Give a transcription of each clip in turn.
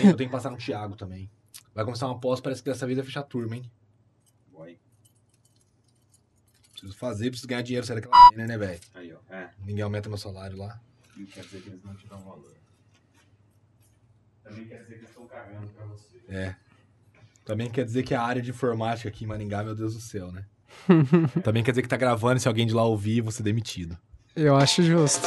Tem- Eu tenho que passar no Thiago também. Vai começar uma pós, parece que dessa vez vai fechar a turma, hein? Vai. Preciso fazer, preciso ganhar dinheiro, sai daquela merda, né, velho? Aí, ó. É. Ninguém aumenta meu salário lá. Não quer dizer que eles não te dão valor. Também quer dizer que eles estão cagando pra você. É. Também quer dizer que a área de informática aqui em Maringá, meu Deus do céu, né? Também quer dizer que tá gravando e se alguém de lá ouvir, vou ser demitido. Eu acho justo.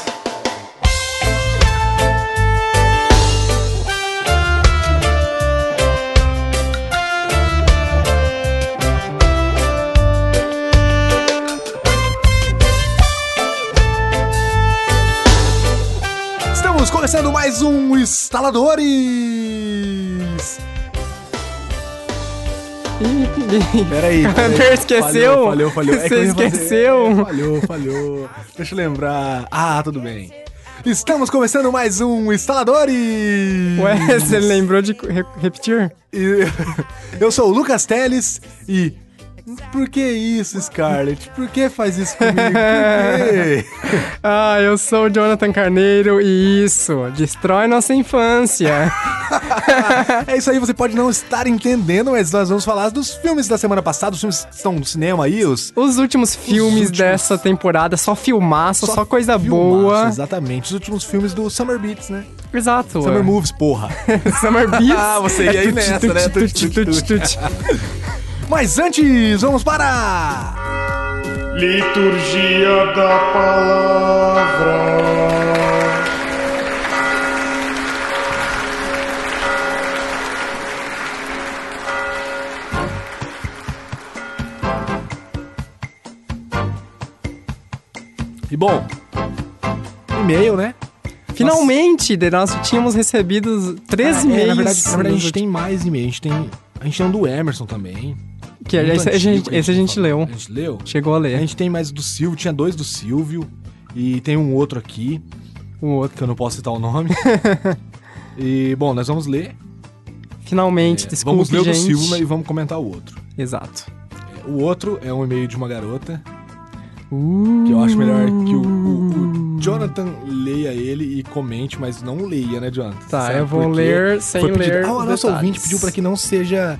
Começando mais um Instaladores! Peraí. Hunter esqueceu? Falhou, falhou, falhou. É Você fazer- esqueceu? É, falhou, falhou. Deixa eu lembrar. Ah, tudo bem. Estamos começando mais um Instaladores! Ué, você lembrou de re- repetir? Eu sou o Lucas Teles e. Por que isso, Scarlett? Por que faz isso comigo? Ah, eu sou o Jonathan Carneiro e isso, destrói nossa infância. É isso aí, você pode não estar entendendo, mas nós vamos falar dos filmes da semana passada, os filmes que estão no cinema aí, os. Os últimos filmes últimos- dessa temporada, só filmaço, só, coisa filmaço, boa. Exatamente, os últimos filmes do Summer Beats, né? Exato. Summer Movies, porra. Summer Beats. Ah, você ia aí nessa, né? Mas antes, vamos para. Liturgia da palavra. E bom, e-mail, né? Finalmente, de nós tínhamos recebido três Ah, é, e-mails. na verdade, na verdade, a gente tem mais e-mail. A gente tem. A gente tem um do Emerson também. Que Muito esse, a antigo gente, que esse a gente falou. leu. A gente leu? Chegou a A ler. gente tem mais do Silvio, tinha dois do Silvio. E tem um outro aqui, O outro. que eu não posso citar o nome. e, bom, nós vamos ler. Finalmente, É, desculpe, vamos ler o do gente. Silvio e vamos comentar o outro. Exato. É, O outro é um e-mail de uma garota, Uh, que eu acho melhor que o, o- o Jonathan leia ele e comente, mas não leia, né, Jonathan? Tá, Sabe eu vou ler sem Foi pedido- ler Ah, o os nosso detalhes. ouvinte pediu para que não seja,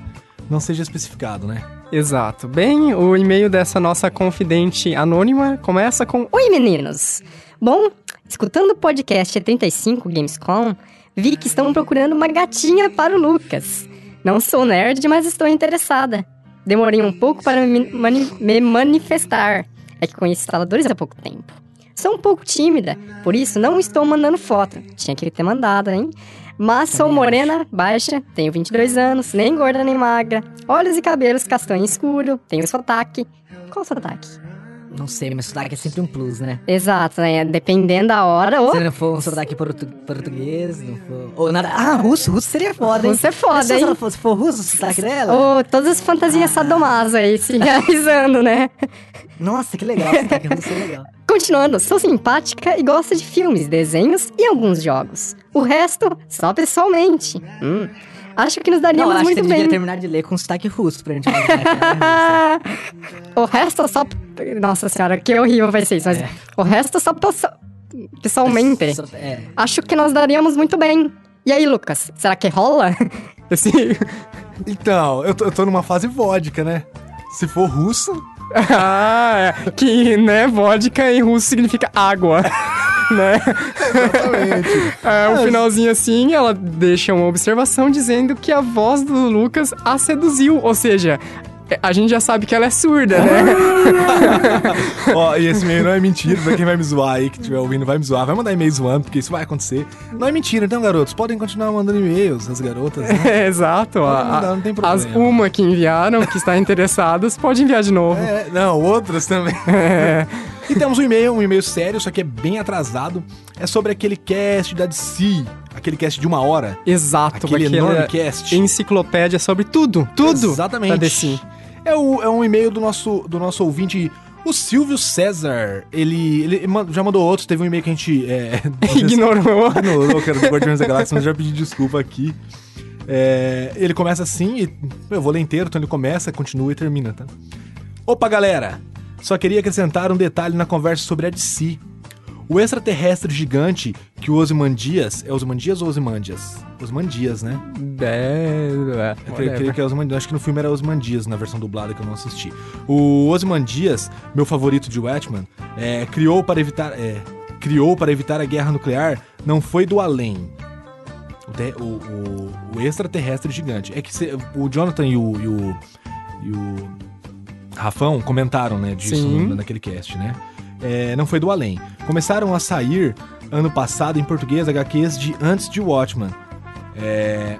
não seja especificado, né? Exato. Bem, o e-mail dessa nossa confidente anônima começa com... Oi, meninos! Bom, escutando o podcast 35 Gamescom, vi que estão procurando uma gatinha para o Lucas. Não sou nerd, mas estou interessada. Demorei um pouco para me, me manifestar. É que conheço instaladores há pouco tempo. Sou um pouco tímida, por isso não estou mandando foto. Tinha que ter mandado, hein? Mas sou morena, baixa, tenho 22 anos, nem gorda nem magra, olhos e cabelos castanho escuro, tenho sotaque. Qual sotaque? Não sei, mas sotaque é sempre um plus, né? Exato, né? Dependendo da hora. Ô, Se não for um sotaque portu português, não for... Ou nada... Ah, russo, russo seria foda, hein? Russo é foda, Mas se hein? ela fosse, for russo, o sotaque dela... ô, todas as fantasias sadomaso aí se realizando, né? Nossa, que legal, sotaque russo é legal. Continuando, sou simpática e gosto de filmes, desenhos e alguns jogos. O resto, só pessoalmente. Hum, acho que nos Não, daríamos acho que você muito devia bem. terminar de ler com sotaque russo pra gente que russa. o resto só. Nossa senhora, que horrível vai ser isso. Mas o resto só pesso- pessoalmente. Só- É. Acho que nós daríamos muito bem. E aí, Lucas, será que rola? Esse... Então, eu tô, eu tô numa fase vodka, né? Se for russo, ah, é. que, né, vodka em russo significa água. né? exatamente. É, o finalzinho assim, ela deixa uma observação dizendo que a voz do Lucas a seduziu. Ou seja, a gente já sabe que ela é surda, né? Ó, e esse e-mail não é mentira, pra quem vai me zoar aí, que estiver ouvindo, vai me zoar, vai mandar e-mail zoando, porque isso vai acontecer. Não é mentira, então, garotos, podem continuar mandando e-mails, as garotas, né? É, exato. A- mandar, não tem as problema. uma que enviaram, que está interessadas, pode enviar de novo. É, não, outras também. É. E temos um e-mail, um e-mail sério, só que é bem atrasado. É sobre aquele cast da DC, aquele cast de uma hora. Exato, Aquele aquele enorme cast. enciclopédia sobre tudo, tudo Exatamente. da DC. É, o, é um e-mail do nosso, do nosso ouvinte, o Silvio César. Ele, ele já mandou outros, teve um e-mail que a gente. É, Ignorou. ignorou, que era do Guardiões da Galáxia, mas já pedi desculpa aqui. É, ele começa assim, e eu vou ler inteiro, então ele começa, continua e termina, tá? Opa, galera! Só queria acrescentar um detalhe na conversa sobre a DC. O extraterrestre gigante que o Osimandias... É Osimandias ou Osimandias? Osimandias, né? É, Eu creio, creio que é Osimandias. Acho que no filme era Osimandias, na versão dublada que eu não assisti. O Osimandias, meu favorito de Watchman, é, criou para evitar... é, criou para evitar a guerra nuclear não foi do além. O, o- o- extraterrestre gigante. É que o Jonathan e o, e o, e o Rafão comentaram, né, disso Sim. naquele cast, né? É, não foi do além. Começaram a sair ano passado em português HQs de antes de Watchman. É,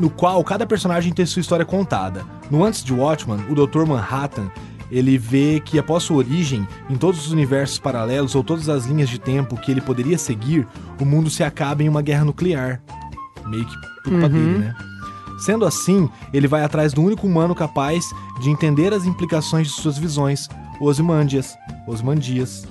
no qual cada personagem tem sua história contada. No Antes de Watchman, o Dr. Manhattan, ele vê que após sua origem, em todos os universos paralelos ou todas as linhas de tempo que ele poderia seguir, o mundo se acaba em uma guerra nuclear. Meio que por culpa dele, né? Sendo assim, ele vai atrás do único humano capaz de entender as implicações de suas visões, Osimandias, Osmandias,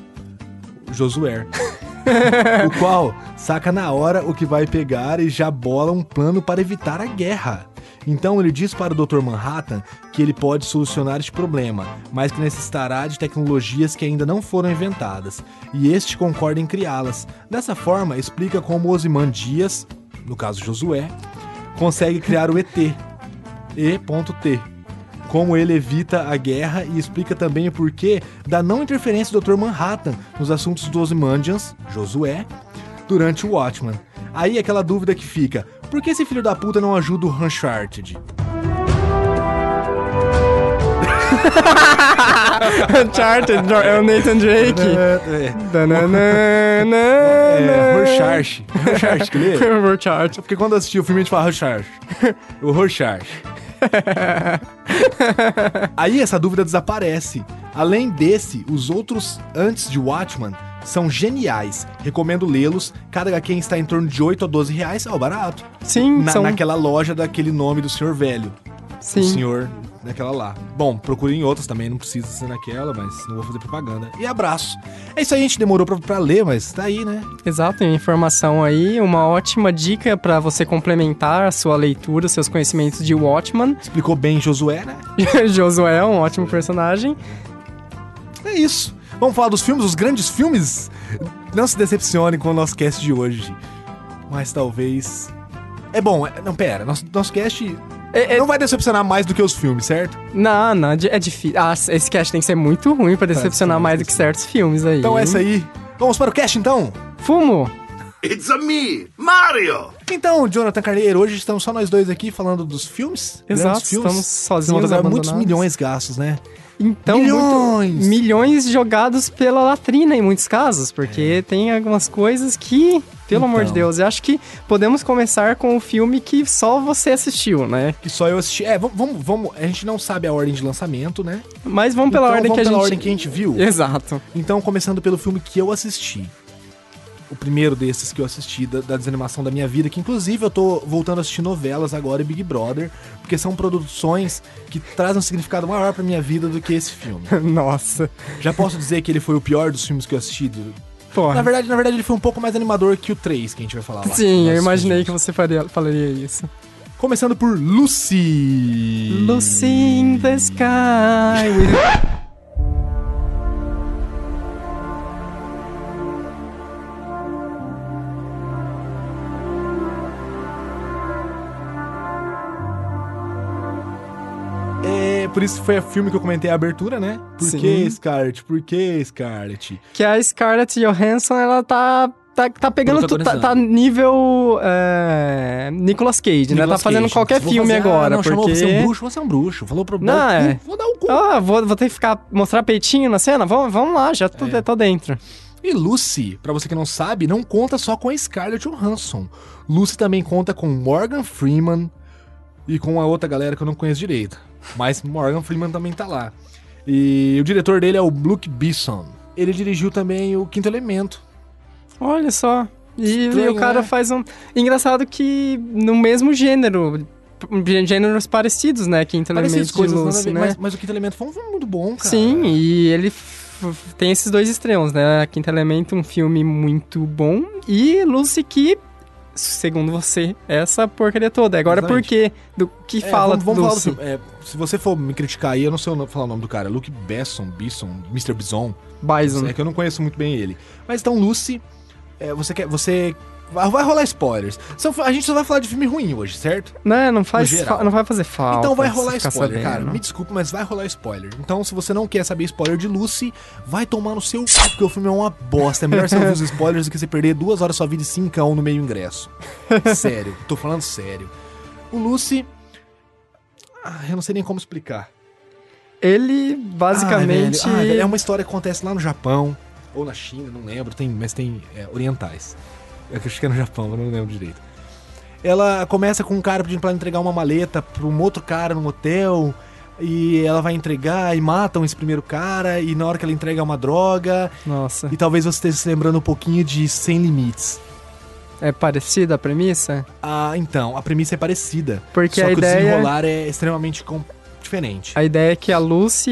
Josué. o qual saca na hora o que vai pegar e já bola um plano para evitar a guerra. Então ele diz para o Dr. Manhattan que ele pode solucionar este problema, mas que necessitará de tecnologias que ainda não foram inventadas, e este concorda em criá-las. Dessa forma, explica como Osimandias, no caso Josué, consegue criar o ET, E.T. Como ele evita a guerra e explica também o porquê da não interferência do Dr. Manhattan nos assuntos dos Ozymandians, Josué, durante o Watchman. Aí aquela dúvida que fica, por que esse filho da puta não ajuda o Uncharted? Uncharted, é o Nathan Drake. É, é, Dananana, é Rorschach. Rorschach que lê? Uncharted. Porque quando eu assisti o filme a gente fala Rorschach. O Rorschach. Aí essa dúvida desaparece. Além desse, os outros antes de Watchman são geniais. Recomendo lê-los. Cada HQ está em torno de 8 a 12 reais. É o barato. Sim, Na, são... Naquela loja daquele nome do senhor velho. Sim. O senhor daquela lá. Bom, procurem outras também, não precisa ser naquela, mas não vou fazer propaganda. E abraço. É isso aí, a gente demorou pra, pra ler, mas tá aí, né? Exato, tem informação aí, uma ótima dica pra você complementar a sua leitura, seus conhecimentos de Watchman. Explicou bem Josué, né? Josué é um ótimo personagem. É isso. Vamos falar dos filmes, os grandes filmes? Não se decepcione com o nosso cast de hoje. Mas talvez. É bom, é- não, pera, nosso, nosso cast É- é- não vai decepcionar mais do que os filmes, certo? Não, não, é difícil. Ah, esse cast tem que ser muito ruim pra decepcionar sim, mais do que certos filmes aí. Então é essa aí. Vamos para o cast então? Fumo! It's a me, Mario! Então, Jonathan Carneiro, hoje estamos só nós dois aqui falando dos filmes. Exato, grandes filmes. estamos sozinhos, Muitos abandonados. milhões gastos, né? Então, Milhões! muito- milhões jogados pela latrina em muitos casos, porque tem algumas coisas que, pelo amor de Então. Deus, eu acho que podemos começar com o filme que só você assistiu, né? Que só eu assisti. É, vamos, vamos, vamos- A gente não sabe a ordem de lançamento, né? Mas vamos pela Então, ordem vamos que a pela gente. ordem que a gente viu. Exato. Então, começando pelo filme que eu assisti. O primeiro desses que eu assisti, da, da desanimação da minha vida, que inclusive eu tô voltando a assistir novelas agora e Big Brother, porque são produções que trazem um significado maior pra minha vida do que esse filme. Nossa. Já posso dizer que ele foi o pior dos filmes que eu assisti. do- Porra. Na verdade, na verdade, ele foi um pouco mais animador que o 3, que a gente vai falar lá. Sim, eu imaginei que você faria, falaria isso. Começando por Lucy. Lucy in the sky. por isso foi o filme que eu comentei a abertura, né? Por Sim. que Scarlett? Por que Scarlett? que a Scarlett Johansson, ela tá. Tá, tá pegando tudo, tá, tá nível é, Nicolas Cage, né? Tá Nicolas fazendo Cage. qualquer Vou filme fazer- ah, agora, não, chamou porque... você é um bruxo, você é um bruxo. Falou pro Não, é. vou dar o cu. Ah, vou, vou ter que ficar, mostrar peitinho na cena? Vamos, vamos lá, já tô, É. tô dentro. E Lucy, pra você que não sabe, não conta só com a Scarlett Johansson. Lucy também conta com Morgan Freeman e com a outra galera que eu não conheço direito. Mas Morgan Freeman também tá lá. E o diretor dele é o Luke Besson. Ele dirigiu também o Quinto Elemento. Olha só. E, Estranho, o cara né? faz um... Engraçado que no mesmo gênero, gêneros parecidos, né? Quinto Elemento de coisas Lucy, ver, né? mas, mas o Quinto Elemento foi um filme muito bom, cara. Sim, e ele tem esses dois extremos, né? Quinto Elemento, um filme muito bom, e Lucy que segundo você, essa porcaria toda. Agora, por quê? Do que É, fala vamos, vamos do falar do. É, se você for me criticar aí, eu não sei falar o nome do cara. Luke Besson, Bisson, Mr. Bison. Bison. É que eu não conheço muito bem ele. Mas então, Lucy, é, você quer. Você. Vai, rolar spoilers. A gente só vai falar de filme ruim hoje, certo? Não, não faz, não vai fazer falta. então vai rolar spoiler, sabendo. cara. Me desculpa, mas vai rolar spoiler. Então, se você não quer saber spoiler de Lucy, vai tomar no seu cu, porque o filme é uma bosta. É melhor você ouvir os spoilers do que você perder duas horas da sua vida e cincão no meio ingresso. Sério, tô falando sério. O Lucy. Ah, eu não sei nem como explicar. Ele, Ah, basicamente... velho. Ah, velho, é uma história que acontece lá no Japão, ou na China, não lembro, tem, mas tem é, orientais. Eu acho que é no Japão, mas não lembro direito. Ela começa com um cara pedindo pra ela entregar uma maleta pra um outro cara num hotel. E ela vai entregar e matam esse primeiro cara. E na hora que ela entrega é uma droga. Nossa, E talvez você esteja se lembrando um pouquinho de Sem Limites. é parecida a premissa? Ah, então, a premissa é parecida. Porque só a que o ideia... desenrolar é extremamente com- diferente. A ideia é que a Lucy,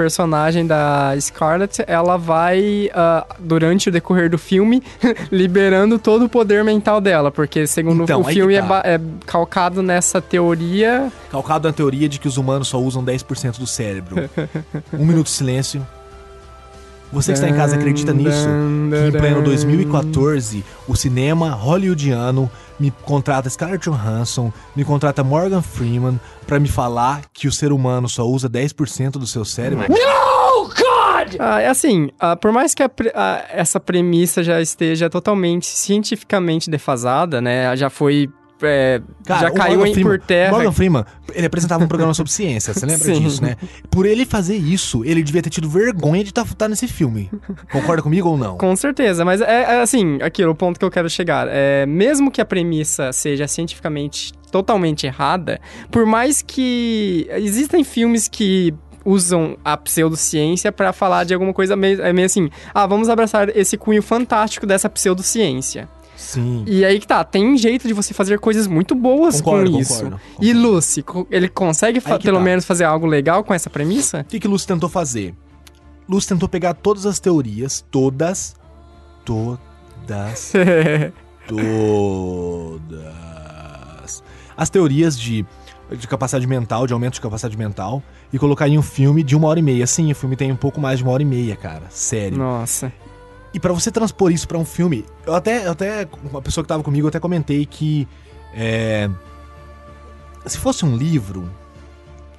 personagem da Scarlett, ela vai, ah, durante o decorrer do filme, liberando todo o poder mental dela. Porque, segundo Então, o filme, é, tá. ba- é calcado nessa teoria. Calcado na teoria de que os humanos só usam 10% do cérebro. um minuto de silêncio. Você que está em casa acredita nisso? Que em pleno 2014, o cinema hollywoodiano me contrata Scarlett Johansson, me contrata Morgan Freeman pra me falar que o ser humano só usa 10% do seu cérebro? Ah, é assim, ah, por mais que a pre- ah, essa premissa já esteja totalmente cientificamente defasada, né? Já foi. É, Cara, já caiu em Freeman- por terra. Morgan Freeman, ele apresentava um programa sobre ciência, você lembra Sim. disso, né? Por ele fazer isso, ele devia ter tido vergonha de estar nesse filme. Concorda comigo ou não? Com certeza, mas é, é assim, aquilo, o ponto que eu quero chegar. É, mesmo que a premissa seja cientificamente totalmente errada, por mais que existem filmes que usam a pseudociência pra falar de alguma coisa meio, é meio assim, ah, vamos abraçar esse cunho fantástico dessa pseudociência. Sim. E aí que tá, tem jeito de você fazer coisas muito boas Concordo, com isso. concordo, E concordo. Lucy, co- ele consegue pelo tá. menos fazer algo legal com essa premissa? O que que Lúcio tentou fazer? Lúcio tentou pegar todas as teorias, todas, todas, todas, as teorias de, de capacidade mental, de aumento de capacidade mental, e colocar em um filme de uma hora e meia. Sim, o filme tem um pouco mais de uma hora e meia, cara. Sério. Nossa. E pra você transpor isso pra um filme, eu até, eu até uma pessoa que tava comigo, eu até comentei que é, se fosse um livro,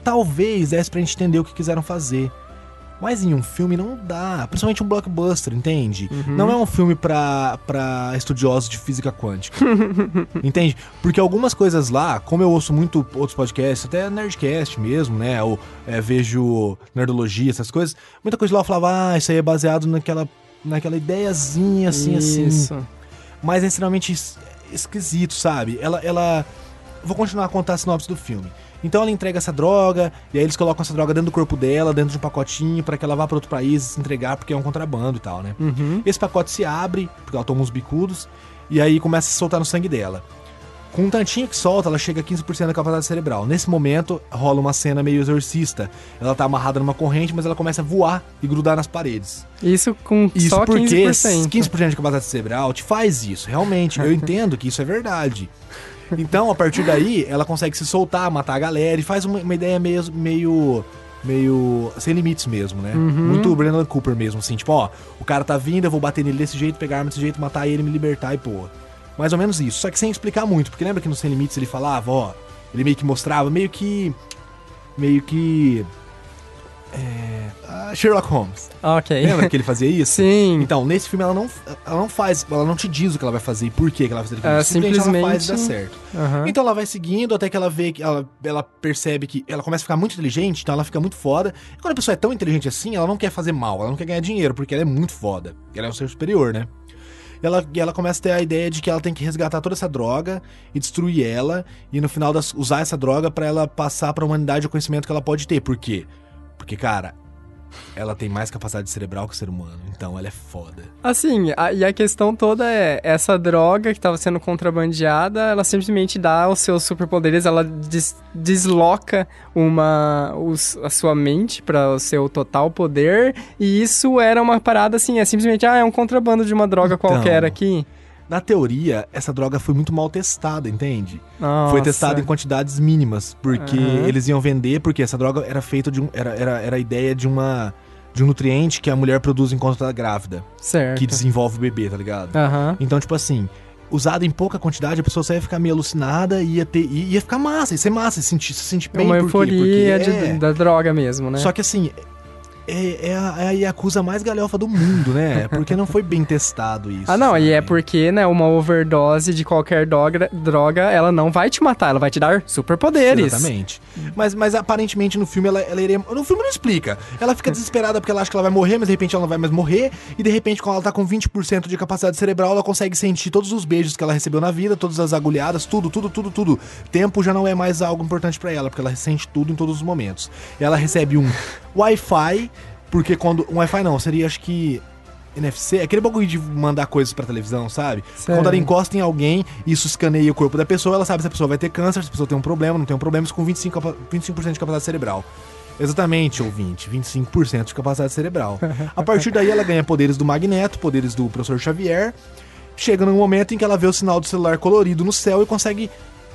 talvez desse pra gente entender o que quiseram fazer. Mas em um filme não dá, principalmente um blockbuster, entende? Não é um filme pra, pra estudiosos de física quântica. entende? Porque algumas coisas lá, como eu ouço muito outros podcasts, até Nerdcast mesmo, né? Ou é, vejo Nerdologia, essas coisas, muita coisa lá eu falava, ah, isso aí é baseado naquela, naquela ideiazinha assim, assim. Isso. Mas é extremamente es- esquisito, sabe? Ela, ela. Vou continuar a contar a sinopse do filme. Então ela entrega essa droga, e aí eles colocam essa droga dentro do corpo dela, dentro de um pacotinho, pra que ela vá pra outro país se entregar, porque é um contrabando e tal, né? Uhum. Esse pacote se abre, porque ela toma uns bicudos, e aí começa a soltar no sangue dela. Com um tantinho que solta, ela chega a 15% da capacidade cerebral. Nesse momento, rola uma cena meio exorcista. Ela tá amarrada numa corrente, mas ela começa a voar e grudar nas paredes. Isso com Isso só porque 15%. 15% de capacidade cerebral te faz isso. Realmente, eu entendo que isso é verdade. Então, a partir daí, ela consegue se soltar, matar a galera e faz uma, uma ideia meio, meio. meio. sem limites mesmo, né? Muito Brendan Cooper mesmo, assim. Tipo, ó, o cara tá vindo, eu vou bater nele desse jeito, pegar arma desse jeito, matar ele, me libertar e pô. Mais ou menos isso. Só que sem explicar muito, porque lembra que no Sem Limites ele falava, ó. Ele meio que mostrava, meio que. meio que. É. ah, Sherlock Holmes. Ok. Lembra que ele fazia isso? Sim. Então, nesse filme ela não, ela não faz, ela não te diz o que ela vai fazer e por que ela vai fazer aquilo. É, Simplesmente ela faz e dá simplesmente- certo. Aham. Então ela vai seguindo até que ela vê que ela, ela percebe que ela começa a ficar muito inteligente, então ela fica muito foda. E quando a pessoa é tão inteligente assim, ela não quer fazer mal, ela não quer ganhar dinheiro, porque ela é muito foda. Ela é um ser superior, né? Ela, ela começa a ter a ideia de que ela tem que resgatar toda essa droga e destruir ela, e no final das, usar essa droga pra ela passar pra humanidade o conhecimento que ela pode ter. Por quê? Porque, cara, ela tem mais capacidade cerebral que o ser humano, então ela é foda. Assim, a- e a questão toda é, essa droga que estava sendo contrabandeada, ela simplesmente dá os seus superpoderes, ela des- desloca uma, os- a sua mente para o seu total poder, e isso era uma parada assim, é simplesmente, ah, é um contrabando de uma droga Então. qualquer aqui. Na teoria, essa droga foi muito mal testada, entende? Nossa. Foi testada em quantidades mínimas, porque Aham. eles iam vender, porque essa droga era feita de um. Era, era, era a ideia de uma. De um nutriente que a mulher produz enquanto tá grávida, Certo. que desenvolve o bebê, tá ligado? Aham. Então, tipo assim, usado em pouca quantidade, a pessoa só ia ficar meio alucinada e ia ter. ia ficar massa, ia ser massa, ia sentir, se sentir É bem. uma euforia Porque de- é- da droga mesmo, né? Só que assim. É, é a, é a Yakuza mais galhofa do mundo, né? Porque não foi bem testado isso. Ah, não, e é sabe? porque, né, uma overdose de qualquer droga, droga, ela não vai te matar, ela vai te dar superpoderes. Exatamente. Mas, mas aparentemente no filme ela, ela iria. No filme não explica. Ela fica desesperada porque ela acha que ela vai morrer, mas de repente ela não vai mais morrer. E de repente, quando ela tá com 20% de capacidade cerebral, ela consegue sentir todos os beijos que ela recebeu na vida, todas as agulhadas, tudo, tudo, tudo, tudo. Tempo já não é mais algo importante pra ela, porque ela sente tudo em todos os momentos. Ela recebe um Wi-Fi, porque quando. Um Wi-Fi não, seria acho que. NFC, aquele bagulho de mandar coisas pra televisão, sabe? Sério? Quando ela encosta em alguém, isso escaneia o corpo da pessoa, ela sabe se a pessoa vai ter câncer, se a pessoa tem um problema, não tem um problema, isso com 25%, capa- 25 de capacidade cerebral. Exatamente, ouvinte, 25% de capacidade cerebral. A partir daí ela ganha poderes do Magneto, poderes do professor Xavier. Chega num momento em que ela vê o sinal do celular colorido no céu e consegue,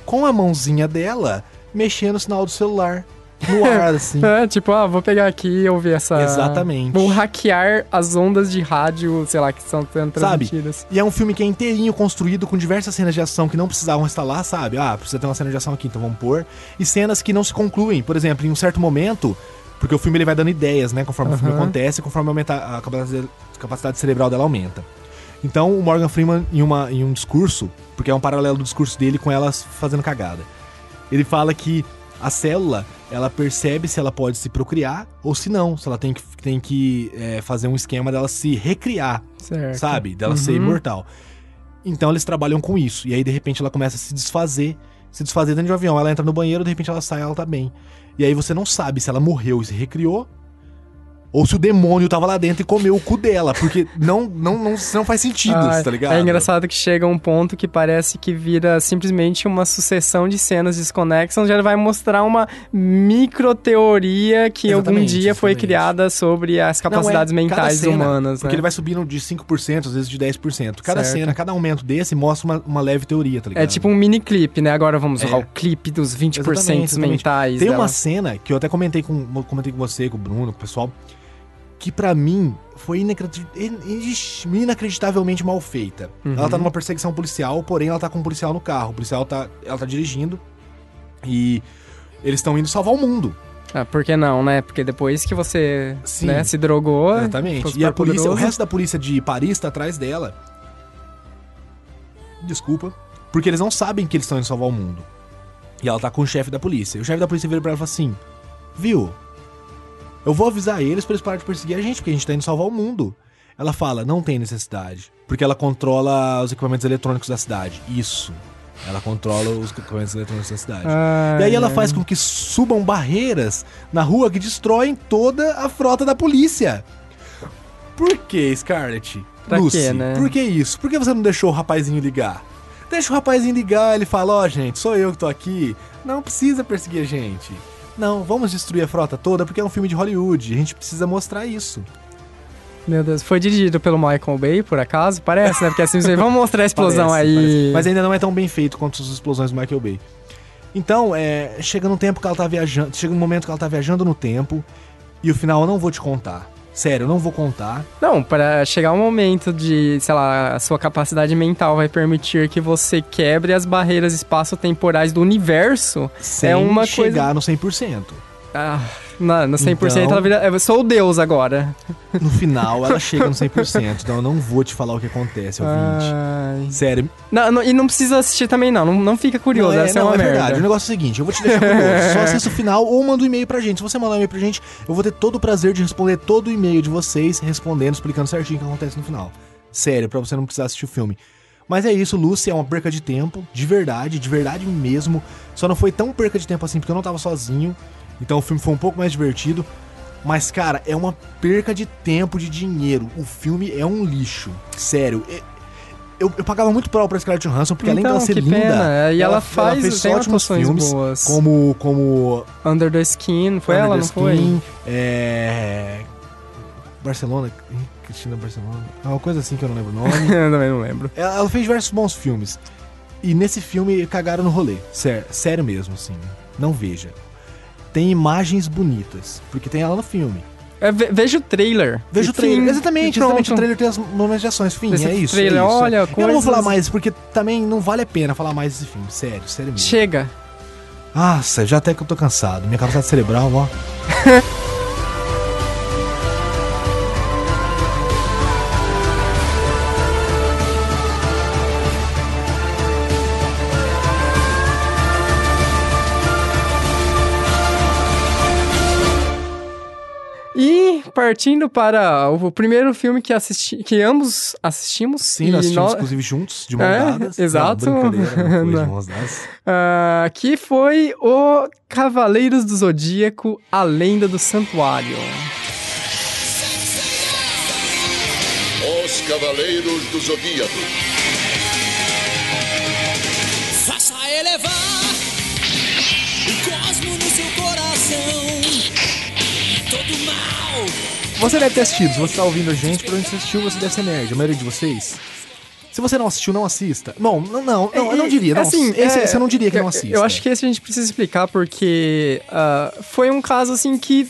com a mãozinha dela, mexer no sinal do celular. No ar, assim. É, tipo, ah, vou pegar aqui e ouvir essa... Exatamente. Vou hackear as ondas de rádio, sei lá, que são sendo Sabe? transmitidas. E é um filme que é inteirinho construído com diversas cenas de ação que não precisavam estar lá, sabe? Ah, precisa ter uma cena de ação aqui, então vamos pôr. E cenas que não se concluem. Por exemplo, em um certo momento, porque o filme ele vai dando ideias, né? Conforme o filme acontece, conforme aumenta a capacidade, a capacidade cerebral dela aumenta. Então o Morgan Freeman, em, uma, em um discurso, porque é um paralelo do discurso dele com elas fazendo cagada, ele fala que a célula ela percebe se ela pode se procriar ou se não, se ela tem que, tem que é, fazer um esquema dela se recriar Certo. sabe? Dela ser Uhum. imortal. Então eles trabalham com isso. E aí, de repente, ela começa a se desfazer. Se desfazer dentro de um avião. Ela entra no banheiro, de repente ela sai ela tá bem. E aí você não sabe se ela morreu e se recriou. Ou se o demônio tava lá dentro e comeu o cu dela. Porque não, não, não, não faz sentido, Ah, tá ligado? É engraçado que chega um ponto que parece que vira simplesmente uma sucessão de cenas desconexas, já vai mostrar uma microteoria que algum Exatamente, dia foi exatamente. criada sobre as Não, é capacidades mentais cena, humanas, Porque né? ele vai subindo de 5%, às vezes de 10%. Cada Certo. cena, cada aumento desse mostra uma, uma leve teoria, tá ligado? É tipo um mini clipe, né? Agora vamos É. ao clipe dos 20% Exatamente, exatamente. mentais Tem dela. uma cena que eu até comentei com, comentei com você, com o Bruno, com o pessoal, que pra mim foi inacreditavelmente mal feita. Uhum. Ela tá numa perseguição policial, porém ela tá com um policial no carro. O policial tá, ela tá dirigindo e eles estão indo salvar o mundo. Ah, por que não, né? Porque depois que você né, se drogou... Exatamente. E a polícia, o poderoso. resto da polícia de Paris tá atrás dela. Desculpa. Porque eles não sabem que eles estão indo salvar o mundo. E ela tá com o chefe da polícia. E o chefe da polícia vira pra ela e fala assim: Viu? Eu vou avisar eles pra eles pararem de perseguir a gente, porque a gente tá indo salvar o mundo. Ela fala: Não tem necessidade. Porque ela controla os equipamentos eletrônicos da cidade. Isso. Ela controla os equipamentos eletrônicos da cidade. Ai, E aí ela ai. faz com que subam barreiras na rua que destroem toda a frota da polícia. Por que, Scarlett? Pra Lucy, quê, né? por que isso? Por que você não deixou o rapazinho ligar? Deixa o rapazinho ligar, ele fala, ó, gente, sou eu que tô aqui. Não precisa perseguir a gente. Não, vamos destruir a frota toda porque é um filme de Hollywood. A gente precisa mostrar isso. Meu Deus, foi dirigido pelo Michael Bay, por acaso? Parece, né? Porque assim, você- vamos mostrar a explosão Parece, aí. parece. Mas ainda não é tão bem feito quanto as explosões do Michael Bay. Então, é, chega num tempo que ela tá viajando. Chega um momento que ela tá viajando no tempo. E o final eu não vou te contar. Sério, eu não vou contar. Não, para chegar um momento de, sei lá, a sua capacidade mental vai permitir que você quebre as barreiras espaço-temporais do universo. Sem é uma chegar no 100%. Ah, na- no 100% Então- ela vira. Eu sou o Deus agora. No final, ela chega no 100%. Então eu não vou te falar o que acontece, ouvinte. Ai. Sério. Não, não- e não precisa assistir também, não. Não, não fica curioso. não, é, essa é não, uma é merda. verdade. O negócio é o seguinte, eu vou te deixar curioso. Só assista o final ou manda um e-mail pra gente. Se você mandar um e-mail pra gente, eu vou ter todo o prazer de responder todo o e-mail de vocês, respondendo, explicando certinho o que acontece no final. Sério, pra você não precisar assistir o filme. Mas é isso, Lucy é uma perca de tempo, de verdade, de verdade mesmo. Só não foi tão perca de tempo assim, porque eu não tava sozinho. Então o filme foi um pouco mais divertido. Mas, cara, é uma perca de tempo, de dinheiro. O filme é um lixo. Sério. E- Eu, eu pagava muito pau pra Scarlett Johansson, porque além Então, dela ser que linda, pena. E ela faz- fez tem ótimos filmes, boas. como como Under the Skin, foi Under ela, não foi? Skin, É... Barcelona, Cristina Barcelona. É uma coisa assim que eu não lembro o nome. Eu também não lembro. ela ela fez diversos bons filmes. E nesse filme cagaram no rolê. Sério, sério mesmo, assim. Não veja. Tem imagens bonitas, porque tem ela no filme. É, ve- veja o trailer. Veja o trailer. Exatamente, exatamente. O trailer tem as momentos de ações. Fim, Esse é isso. trailer, é isso. olha, Eu não vou coisas- falar mais, porque também não vale a pena falar mais desse filme. Sério, sério mesmo. Chega. Nossa, já até que eu tô cansado. Minha capacidade cerebral, ó. partindo para o primeiro filme que, assisti, que ambos assistimos. Sim, nós assistimos, inclusive, juntos, de mão É, dadas. exato. Não, brincadeira, não foi de mãos dadas. ah, que foi o Cavaleiros do Zodíaco, A Lenda do Santuário. Os Cavaleiros do Zodíaco. Você deve ter assistido, se você tá ouvindo a gente, provavelmente você assistiu, você deve ser nerd, a maioria de vocês. Se você não assistiu, não assista. Não, não, não, não eu não diria. Não, Assim, esse, é, eu não diria que não assista. Eu acho que esse a gente precisa explicar porque ah, foi um caso assim que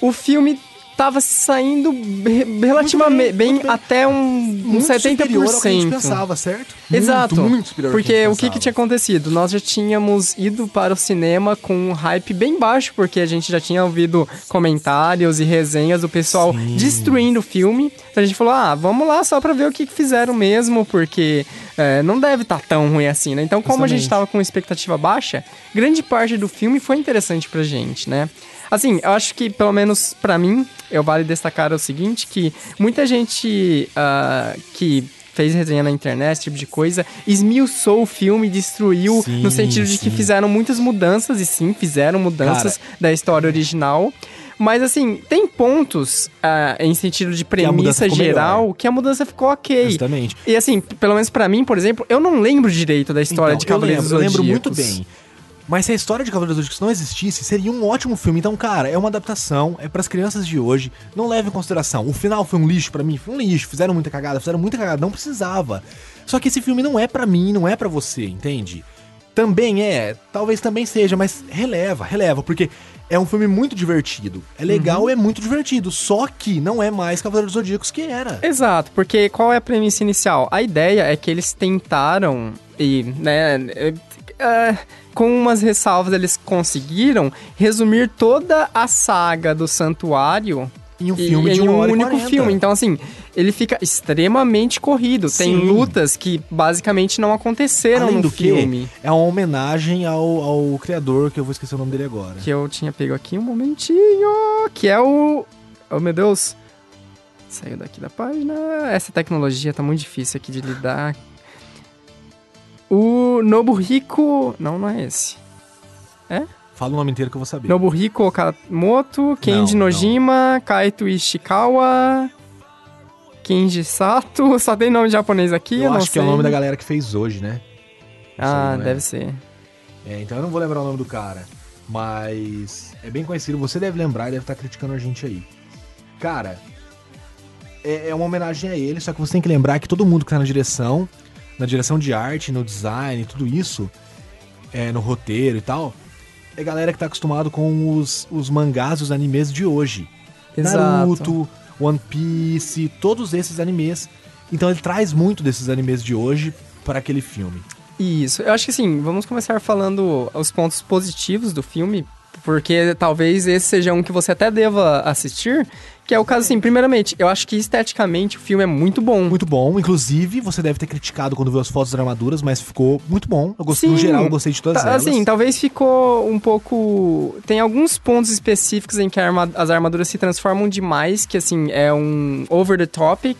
o filme tava saindo re- relativamente bem, bem, até um, um muito 70%. superior ao que a gente pensava, certo? Exato. Muito, muito superior porque que o que, que tinha acontecido? Nós já tínhamos ido para o cinema com um hype bem baixo, porque a gente já tinha ouvido comentários e resenhas do pessoal Sim. destruindo o filme. Então a gente falou: ah, vamos lá só pra ver o que, que fizeram mesmo, porque é, não deve estar tão ruim assim, né? Então, como a gente tava com expectativa baixa, grande parte do filme foi interessante pra gente, né? Assim, eu acho que, pelo menos pra mim, eu vale destacar o seguinte, que muita gente ah, que fez resenha na internet, esse tipo de coisa, esmiuçou o filme, destruiu, Sim, no sentido de que fizeram muitas mudanças, e sim, fizeram mudanças da história original. Mas assim, tem pontos ah, em sentido de premissa ficou geral melhor. que a mudança ficou ok. Justamente. E assim, pelo menos pra mim, por exemplo, eu não lembro direito da história Então, de Cavaleiros eu lembro, eu lembro muito bem. Mas se a história de Cavaleiros do Zodíaco não existisse, seria um ótimo filme. Então, cara, é uma adaptação, é pras crianças de hoje. Não leve em consideração. O final foi um lixo pra mim, foi um lixo. Fizeram muita cagada, fizeram muita cagada, não precisava. Só que esse filme não é pra mim, não é pra você, entende? Também é, talvez também seja, mas releva, releva, porque é um filme muito divertido. É legal, é muito divertido, só que não é mais Cavaleiros dos Zodíacos que era. Exato, porque qual é a premissa inicial? A ideia é que eles tentaram e, né, é, com umas ressalvas eles conseguiram resumir toda a saga do santuário Em um e- filme de em uma um e único 40. filme. Então, assim, ele fica extremamente corrido. Tem Sim. lutas que basicamente não aconteceram Além no do filme. que, é uma homenagem ao, ao criador, que eu vou esquecer o nome dele agora. Que eu tinha pego aqui um momentinho. Que é o. Oh meu Deus. Saiu daqui da página. Essa tecnologia tá muito difícil aqui de lidar. O Nobuhiko. Não, não é esse. Fala o nome inteiro que eu vou saber. Nobuhiko Okamoto, Kenji Não, Nojima, Kaito Ishikawa, Kenji Sato. Só tem nome japonês aqui, eu, eu não acho que é o nome da galera que fez hoje, né? Não Ah, não é? deve ser. É, então eu não vou lembrar o nome do cara. Mas é bem conhecido, você deve lembrar e deve estar criticando a gente aí. Cara, é, é uma homenagem a ele, só que você tem que lembrar que todo mundo que tá na direção, na direção de arte, no design, tudo isso, é, no roteiro e tal, é galera que tá acostumado com os, os mangás e os animes de hoje. Exato. Naruto, One Piece, todos esses animes. Então ele traz muito desses animes de hoje para aquele filme. Isso. Eu acho que assim, vamos começar falando os pontos positivos do filme, porque talvez esse seja um que você até deva assistir, que é o caso assim, primeiramente, eu acho que esteticamente o filme é muito bom. Muito bom. Inclusive, você deve ter criticado quando viu as fotos das armaduras, mas ficou muito bom. Eu gostei, no geral, eu gostei de todas Tá, elas. Assim, talvez ficou um pouco. Tem alguns pontos específicos em que arma- as armaduras se transformam demais, que assim, é um over the top.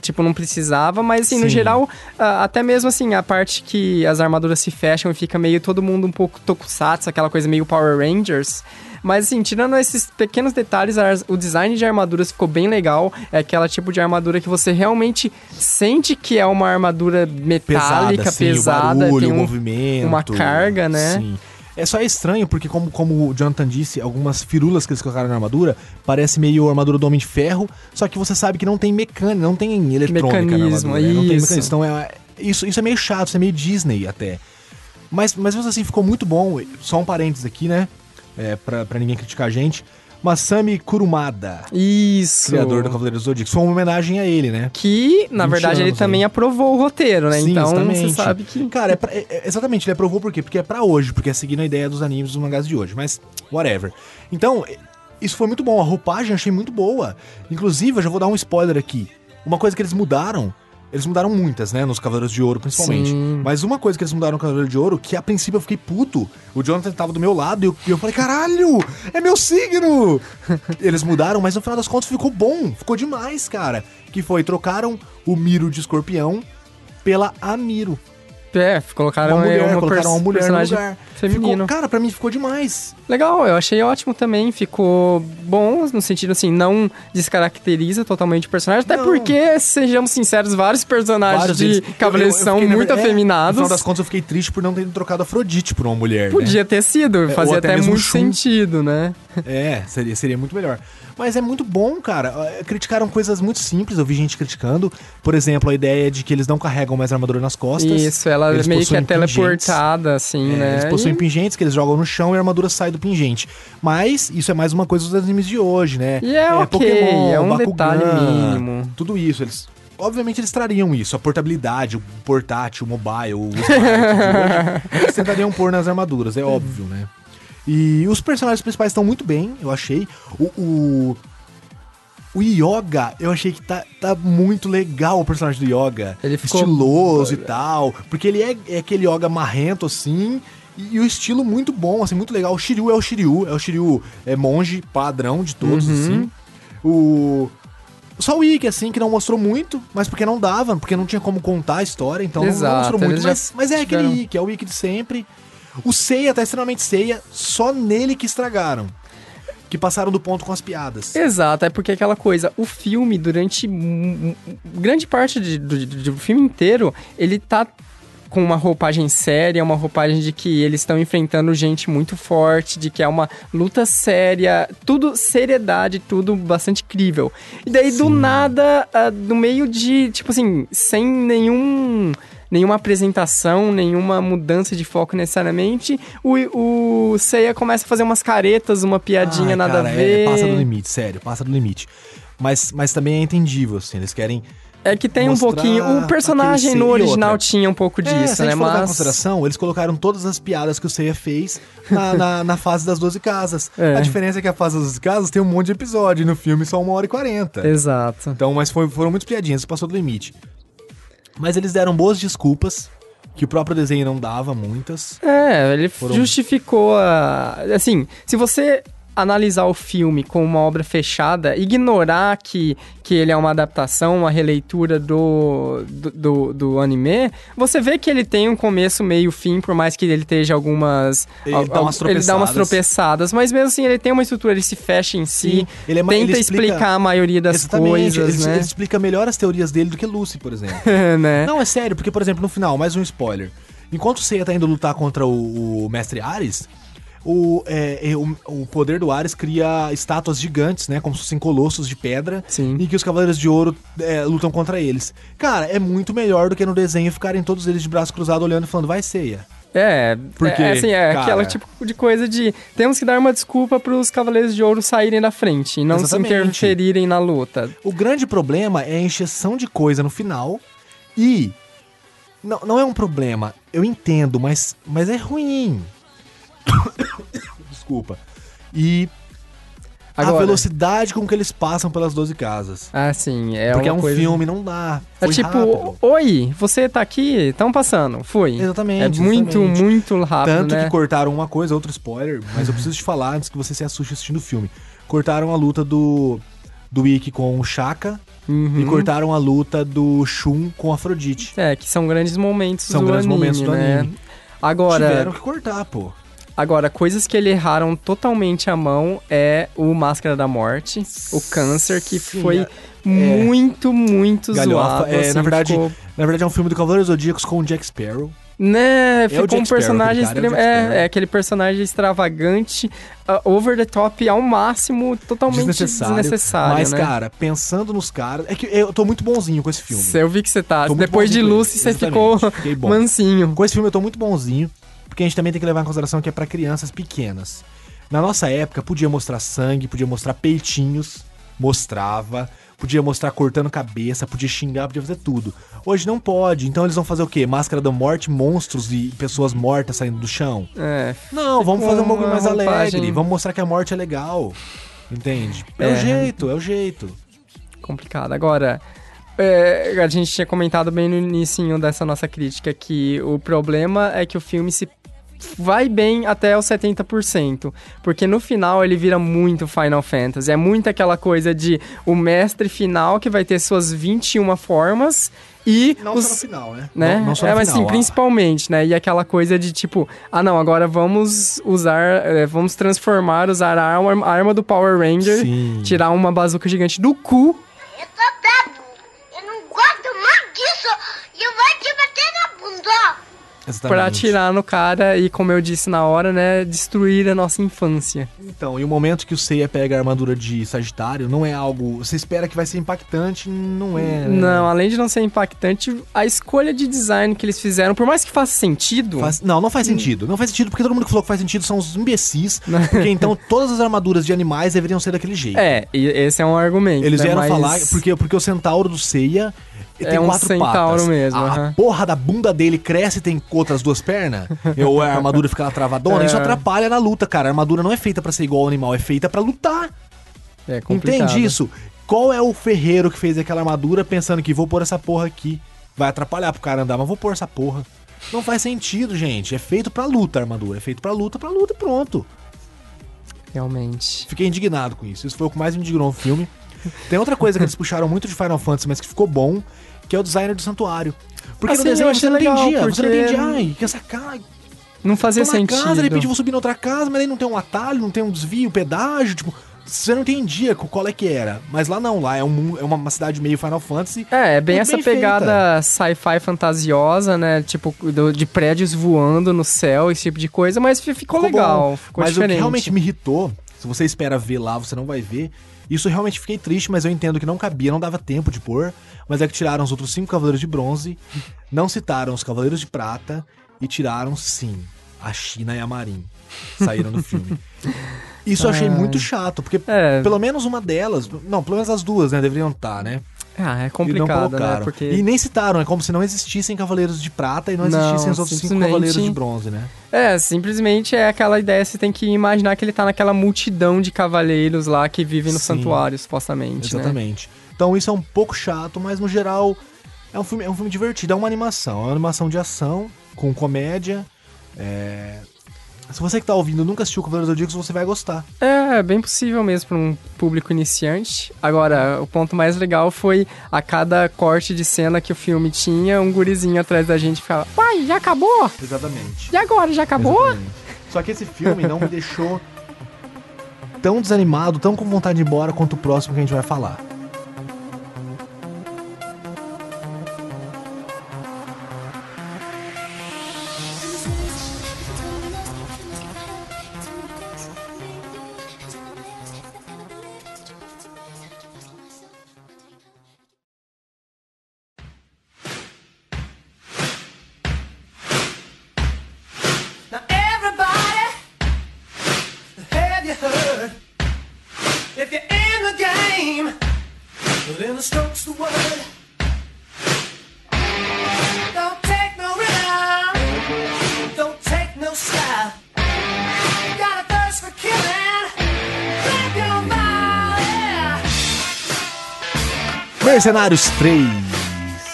Tipo, não precisava, mas assim, no Sim. geral, ah, até mesmo assim, a parte que as armaduras se fecham e fica meio todo mundo um pouco tokusatsu, aquela coisa meio Power Rangers. Mas assim, tirando esses pequenos detalhes, o design de armaduras ficou bem legal. É aquela tipo de armadura que você realmente sente que é uma armadura metálica, sim, pesada, o barulho, tem o um- movimento. uma carga, né? Sim. É só estranho porque, como, como o Jonathan disse, algumas firulas que eles colocaram na armadura parece meio armadura do Homem de Ferro, só que você sabe que não tem mecânica, não tem eletrônica Mecanismo, na armadura. né? Não tem isso. mecanismo. Então é, isso, isso é meio chato, isso é meio Disney até. Mas, mas assim, ficou muito bom. Só um parênteses aqui, né? É, pra, pra ninguém criticar a gente. Masami Kurumada, Isso. criador do Cavaleiro do Zodíaco. Foi uma homenagem a ele, né? Que, na 20 verdade, ele também aí. aprovou o roteiro, né? Sim, então, exatamente. você sabe que... Cara, é pra- é- é- exatamente, ele aprovou por quê? Porque é pra hoje, porque é seguindo a ideia dos animes dos mangás de hoje, mas whatever. Então, é- isso foi muito bom, a roupagem eu achei muito boa. Inclusive, eu já vou dar um spoiler aqui. Uma coisa que eles mudaram, eles mudaram muitas, né, nos Cavaleiros de Ouro principalmente. Sim. Mas uma coisa que eles mudaram no Cavaleiro de Ouro, que a princípio eu fiquei puto. O Jonathan tava do meu lado e eu, eu falei, caralho, é meu signo! eles mudaram, mas no final das contas ficou bom, ficou demais, cara. Que foi, trocaram o Miro de escorpião pela Amiro É, colocaram uma mulher, uma colocaram uma mulher no lugar. feminino. Ficou- cara, pra mim ficou demais. Legal, eu achei ótimo também, ficou bom, no sentido assim, não descaracteriza totalmente o personagem, até Não. porque, sejamos sinceros, vários personagens Vários de. Cavaleiros Eu- eu- eu são na muito é, No afeminados. final das contas, eu fiquei triste por não ter trocado Afrodite por uma mulher. Podia ter sido, ou fazia até até, mesmo muito Shun. sentido, né? Né? É, seria, seria muito melhor. Mas é muito bom, cara. Eh, Criticaram coisas muito simples, eu vi gente criticando. Por exemplo, a ideia de que eles não carregam mais armadura nas costas. Isso, ela Eles meio que é teleportada, assim, É, né? Eles possuem E- pingentes que eles jogam no chão e a armadura sai do pingente. Mas isso é mais uma coisa dos animes de hoje, né? E é ok, é um detalhe mínimo. Tudo isso, eles. Obviamente eles trariam isso, a portabilidade, o portátil, o mobile, o smart eles tentariam pôr nas armaduras, é óbvio, né? E os personagens principais estão muito bem, eu achei. O, o, o Yoga, eu achei que tá, tá muito legal o personagem do Yoga. Ele ficou- Estiloso e tal. Porque ele é, é aquele Yoga marrento, assim. E, e o estilo muito bom, assim, muito legal. O Shiryu é o Shiryu, é o Shiryu é monge padrão de todos, Uhum. assim. O. Só o Ikki, assim, que não mostrou muito, mas porque não dava, porque não tinha como contar a história, então não- não Exato, mostrou muito. Mas, mas é aquele Ikki, é o Ikki de sempre. O Seiya tá extremamente Seiya, só nele que estragaram. Que passaram do ponto com as piadas. Exato, é porque aquela coisa, o filme, durante grande parte de- do, do filme inteiro, ele tá com uma roupagem séria, uma roupagem de que eles estão enfrentando gente muito forte, de que é uma luta séria, tudo seriedade, tudo bastante crível. E daí, do nada, ah, no meio de, tipo assim, sem nenhum nenhuma apresentação, nenhuma mudança de foco necessariamente, o, o Seiya começa a fazer umas caretas, uma piadinha Ai, nada cara, a é, ver. passa do limite, sério, passa do limite. Mas, mas também é entendível, assim, eles querem... É que tem um pouquinho. O personagem no original outra. tinha um pouco É, disso, a né? Mas. consideração, eles colocaram todas as piadas que o Seiya fez na, na, na fase das 12 casas. É. A diferença é que a fase das 12 casas tem um monte de episódio, e no filme só uma hora e 40. Exato. Então, mas foi- foram muitas piadinhas, passou do limite. Mas eles deram boas desculpas, que o próprio desenho não dava muitas. É, ele Foram- justificou a. Assim, se você analisar o filme como uma obra fechada, ignorar que, que ele é uma adaptação, uma releitura do, do, do, do anime, você vê que ele tem um começo, meio, fim, por mais que ele esteja algumas. Ele al- dá umas ele dá umas tropeçadas. mas mesmo assim ele tem uma estrutura, ele se fecha em si, Sim, ele é tenta ele explica- explicar a maioria das coisas, ele, né? ele explica melhor as teorias dele do que Lucy, por exemplo. né? Não, é sério, porque, por exemplo, no final, mais um spoiler. Enquanto o Seiya tá indo lutar contra o, o Mestre Ares, o, é, é, o, o poder do Ares cria estátuas gigantes, né? Como se fossem colossos de pedra. Sim. E que os Cavaleiros de Ouro é, lutam contra eles. Cara, é muito melhor do que no desenho ficarem todos eles de braço cruzado olhando e falando, vai Seiya. É, Porque, é, assim, é cara- aquela tipo de coisa de temos que dar uma desculpa pros Cavaleiros de Ouro saírem da frente e não Exatamente. se interferirem na luta. O grande problema é a encheção de coisa no final e. Não, não é um problema, eu entendo, mas, mas é ruim. Desculpa. E a Agora- velocidade com que eles passam pelas 12 casas. Ah, sim, é Porque é um coisa... filme, não dá. É Foi tipo, rápido. oi, você tá aqui? Estão passando, fui. Exatamente, É muito, exatamente. muito rápido, Tanto né? que cortaram uma coisa, outro spoiler, mas eu preciso te falar antes que você se assuste assistindo o filme. Cortaram a luta do, do Ikki com o Shaka Uhum. e cortaram a luta do Shun com a Afrodite. É, que são grandes momentos São do grandes anime, momentos do né? anime. Agora, Tiveram que cortar, pô. Agora, coisas que ele erraram totalmente à mão é o Máscara da Morte, o Câncer, que Sim, foi é- muito, muito Galhofa, zoado. é, assim, na verdade, ficou- Na verdade, é um filme do Cavaleiros Zodíacos com o Jack Sparrow. Né, É ficou um Sparrow, personagem aquele cara, é É, Sparrow. é aquele personagem extravagante, ah, over the top ao máximo, totalmente Desnecessário. desnecessário. mas, né? cara, pensando nos caras. É que eu tô muito bonzinho com esse filme. Eu vi que você tá. Depois de Lucy, você ficou mansinho. Com esse filme eu tô muito bonzinho, porque a gente também tem que levar em consideração que é pra crianças pequenas. Na nossa época, podia mostrar sangue, podia mostrar peitinhos, mostrava, podia mostrar cortando cabeça, podia xingar, podia fazer tudo. Hoje não pode, então eles vão fazer o quê? Máscara da morte, monstros e pessoas mortas saindo do chão? É, Não, vamos fazer um bagulho uma mais roupagem- alegre, vamos mostrar que a morte é legal. Entende? É, o É. jeito, é o jeito. complicado. Agora, é, a gente tinha comentado bem no início dessa nossa crítica que o problema é que o filme se vai bem até os 70%, porque no final ele vira muito Final Fantasy, é muito aquela coisa de o mestre final que vai ter suas 21 formas e Não os só no final, né? né? Não, não só é, no mas final. sim, principalmente, né? E aquela coisa de tipo, ah não, agora vamos usar, é, vamos transformar, usar a arma, a arma do Power Ranger, Sim. tirar uma bazuca gigante do cu Eu tô bravo. Eu não gosto mais disso. E eu vou te bater na bunda. Pra atirar no cara e, como eu disse na hora, né, destruir a nossa infância. Então, e o momento que o Seiya pega a armadura de Sagitário não é algo. Você espera que vai ser impactante, não é. né? Não, além de não ser impactante, a escolha de design que eles fizeram, por mais que faça sentido, Faz- não, não faz sentido. Não faz sentido porque todo mundo que falou que faz sentido são os imbecis. Porque então todas as armaduras de animais deveriam ser daquele jeito. é, e esse é um argumento. Eles né, vieram mas- falar. Porque, porque o centauro do Seiya tem É um quatro centauro patas. mesmo, A, aham. porra da bunda dele cresce e tem outras duas pernas. ou a armadura fica travadona. É. Isso atrapalha na luta, cara. A armadura não é feita pra ser igual ao animal, é feita pra lutar. É complicado. Entende isso? Qual é o ferreiro que fez aquela armadura pensando que vou pôr essa porra aqui? Vai atrapalhar pro cara andar, mas vou pôr essa porra. Não faz sentido, gente. É feito pra luta a armadura. É feito pra luta, pra luta e pronto. Realmente. Fiquei indignado com isso. Isso foi o que mais me indignou no filme. Tem outra coisa que eles puxaram muito de Final Fantasy, mas que ficou bom, que é o design do santuário. Porque Assim, no desenho eu achei você não legal, entendia. Você não porque- entendia. Ai, que essa cara. Não fazia Tô sentido. casa, de repente eu vou subir na outra casa, mas aí não tem um atalho, não tem um desvio, pedágio, tipo. Você não entendia qual é que era. Mas lá não, lá é, um, é uma, cidade meio Final Fantasy. É, é bem essa bem pegada sci-fi fantasiosa, né? Tipo, do- de prédios voando no céu, esse tipo de coisa, mas fi- ficou, Ficou legal, bom. ficou mas diferente. o que realmente me irritou, se você espera ver lá, você não vai ver. Isso eu realmente fiquei triste, mas eu entendo que não cabia, não dava tempo de pôr. Mas é que tiraram os outros cinco Cavaleiros de Bronze, não citaram os Cavaleiros de Prata e tiraram, sim, a China e a Marin. Saíram do filme. Isso eu achei muito chato, porque É. pelo menos uma delas, não, pelo menos as duas, né, deveriam estar, né? Ah, é E complicado, né? Porque... E nem citaram, é como se não existissem Cavaleiros de Prata e não Não, existissem os outros cinco simplesmente- Cavaleiros de Bronze, né? É, simplesmente é aquela ideia, você tem que imaginar que ele tá naquela multidão de cavaleiros lá que vivem no Sim. santuário, supostamente, né? Exatamente. Então isso é um pouco chato, mas no geral é um filme, é um filme divertido, é uma animação, é uma animação de ação, com comédia. é, Se você que tá ouvindo nunca assistiu Cavaleiros do Zodíaco, você vai gostar. É, bem possível mesmo para um público iniciante. Agora, o ponto mais legal foi a cada corte de cena que o filme tinha, um gurizinho atrás da gente ficava, pai, já acabou? Exatamente. E agora, já acabou? Exatamente. Só que esse filme não me deixou tão desanimado, tão com vontade de ir embora quanto o próximo que a gente vai falar. Mercenários 3,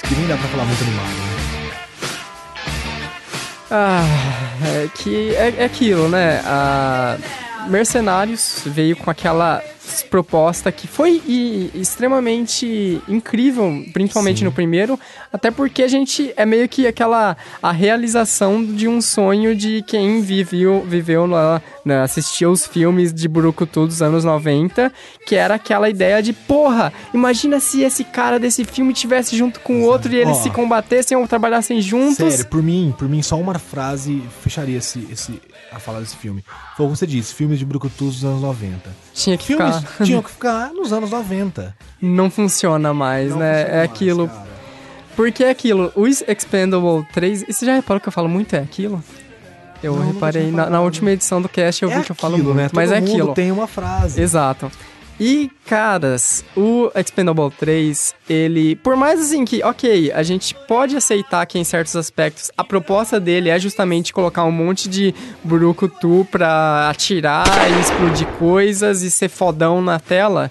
que nem dá pra falar muito animado, né? Ah, é que é, é aquilo, né? A Mercenários veio com aquela proposta que foi e, extremamente incrível, principalmente Sim. no primeiro, até porque a gente é meio que aquela a realização de um sonho de quem viveu, viveu lá, né, assistia os filmes de Brucutu dos anos 90, que era aquela ideia de, porra, imagina se esse cara desse filme tivesse junto com o outro e eles Ó. se combatessem ou trabalhassem juntos. Sério, por mim, por mim, só uma frase fecharia esse, esse, a falar desse filme. Foi o que você disse, filmes de Brucutus dos anos 90. Tinha que Filmes ficar. Tinham que ficar nos anos 90. Não funciona mais, Não né? funciona É mais, aquilo. cara. Porque é aquilo, o Expendable 3. E você já reparou que eu falo muito é aquilo? Eu Não, reparei, tinha na, na última edição do cast eu é vi que eu falo aquilo, muito. né? Mas Todo é aquilo. tem uma frase. Exato. E, caras, o Expendable 3, ele. Por mais assim que, ok, a gente pode aceitar que em certos aspectos a proposta dele é justamente colocar um monte de brucutu pra atirar e explodir coisas e ser fodão na tela.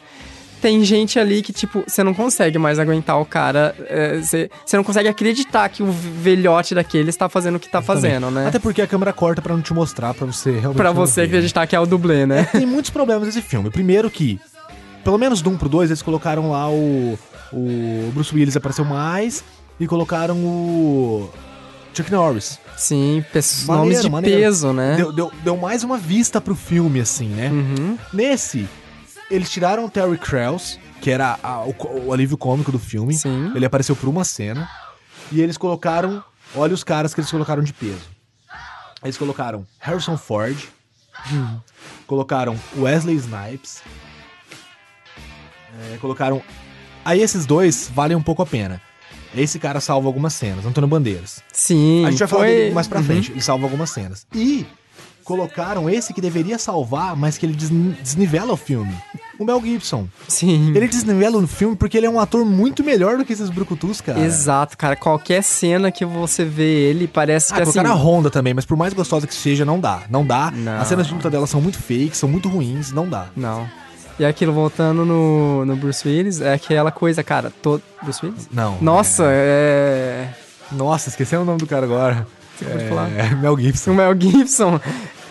Tem gente ali que, tipo, você não consegue mais aguentar o cara. é, Você você não consegue acreditar que o velhote daquele está fazendo o que tá fazendo, né? Até porque a câmera corta pra não te mostrar, pra você realmente. Pra você ver. acreditar que é o dublê, né? Tem muitos problemas nesse filme. Primeiro que, pelo menos do 1 pro 2, eles colocaram lá o. O Bruce Willis apareceu mais e colocaram o. Chuck Norris. Sim, Maneiro, nomes de maneiro. peso, né? Deu, deu, deu mais uma vista pro filme, assim, né? Uhum. Nesse, eles tiraram o Terry Crews, que era a- o, o alívio cômico do filme. Sim. Ele apareceu por uma cena. E eles colocaram. Olha os caras que eles colocaram de peso. Eles colocaram Harrison Ford. Colocaram Wesley Snipes. É, colocaram. Aí esses dois valem um pouco a pena. Esse cara salva algumas cenas, Antônio Bandeiras. Sim, A gente vai falar foi... dele mais pra Uhum. frente. Ele salva algumas cenas. E colocaram esse que deveria salvar, mas que ele desni- desnivela o filme. O Mel Gibson. Sim. Ele desnivela o filme porque ele é um ator muito melhor do que esses brucutus, cara. Exato, cara. Qualquer cena que você vê ele, parece Ah, que assim... colocaram a Honda também, mas por mais gostosa que seja, não dá. Não dá. Não. As cenas de luta dela são muito fakes, são muito ruins, não dá. Não. E aquilo, voltando no, no Bruce Willis, é aquela coisa, cara, todo... Bruce Willis? Não. Nossa, é... Nossa, esqueci o nome do cara agora. Você pode é... Mel Gibson. O Mel Gibson.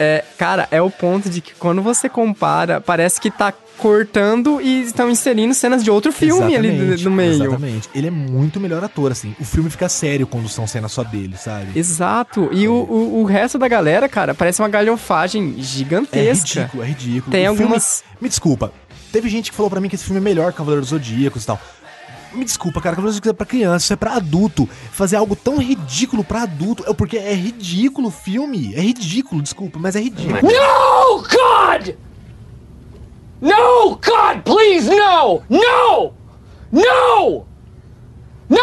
É, cara, é o ponto de que quando você compara, parece que tá cortando e estão inserindo cenas de outro filme ali Exatamente, no, no meio. Exatamente. Ele é muito melhor ator, assim. O filme fica sério quando são cenas só dele, sabe? Exato. E o, o, o resto da galera, cara, parece uma galhofagem É gigantesca. ridículo, é ridículo. Tem O filme- algumas- Me desculpa. Teve gente que falou pra mim que esse filme é melhor que Cavaleiro dos Zodíacos e tal. Me desculpa, cara, Cavaleiro dos Zodíacos é pra criança, isso é pra adulto. Fazer algo tão ridículo pra adulto é porque é ridículo o filme. É ridículo, desculpa, mas é ridículo. No, God! No, God, please, no! No! No! No!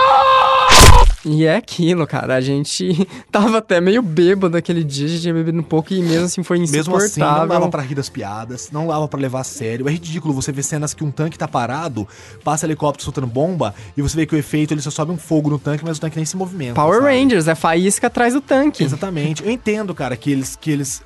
E é aquilo, cara. A gente tava até meio bêbado aquele dia, a gente tinha bebido um pouco e mesmo assim foi Mesmo insuportável. assim, não dava pra rir das piadas, não dava pra levar a sério. É ridículo você ver cenas que um tanque tá parado, passa helicóptero soltando bomba, e você vê que o efeito ele só sobe um fogo no tanque, mas o tanque nem se movimenta. Power sabe? Rangers, é faísca atrás do tanque. Exatamente. Eu entendo, cara, que eles. Que eles...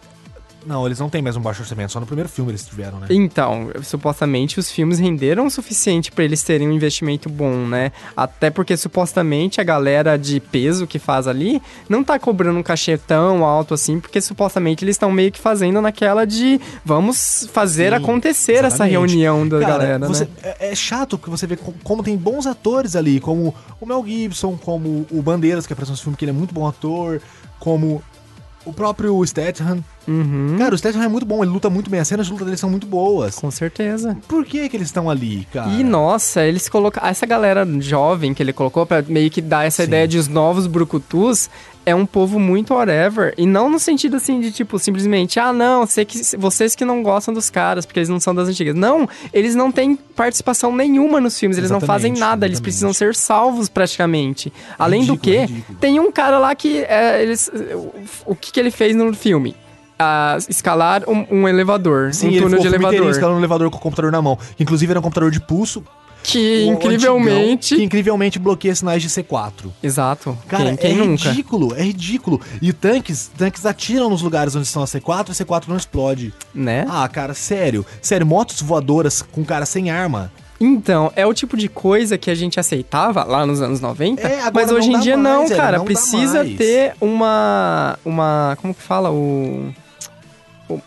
Não, eles não têm mais um baixo orçamento, só no primeiro filme eles tiveram, né? Então, supostamente os filmes renderam o suficiente pra eles terem um investimento bom, né? Até porque supostamente a galera de peso que faz ali não tá cobrando um cachê tão alto assim, porque supostamente eles estão meio que fazendo naquela de vamos fazer Sim, acontecer essa exatamente. reunião da Cara, galera, você- né? é, é chato que você vê co- como tem bons atores ali, como o Mel Gibson, como o Bandeiras, que apareceu nesse filme, que ele é muito bom ator, como o próprio Statham. Uhum, Cara, o Statham é muito bom, ele luta muito bem, as cenas de luta dele são muito boas. com certeza. Por que que eles estão ali, cara? E nossa, eles colocaram. Essa galera jovem que ele colocou pra meio que dar essa Sim. ideia de os novos brucutus é um povo muito whatever. E não no sentido assim de tipo, simplesmente, ah, não, sei que, vocês que não gostam dos caras, porque eles não são das antigas. Não, eles não têm participação nenhuma nos filmes, eles não fazem Exatamente, nada, eles exatamente. precisam ser salvos praticamente. Além do ridículo, é que, ridículo. tem um cara lá que é, eles. O, o que, que ele fez no filme? Ah, escalar um, um elevador, Sim, um túnel de elevador. escalando no elevador com o computador na mão. Que inclusive era um computador de pulso. Que incrivelmente. antigão, que incrivelmente bloqueia sinais de C4. Exato. Cara, quem quem é nunca? ridículo, é ridículo. E tanques, tanques atiram nos lugares onde estão a C4 e a C4 não explode. Né? Ah, cara, sério. Sério, motos voadoras com cara sem arma. Então, é o tipo de coisa que a gente aceitava lá nos anos 90, É, mas hoje em dia mais, não, velho, cara. não precisa ter uma. Uma. Como que fala? O.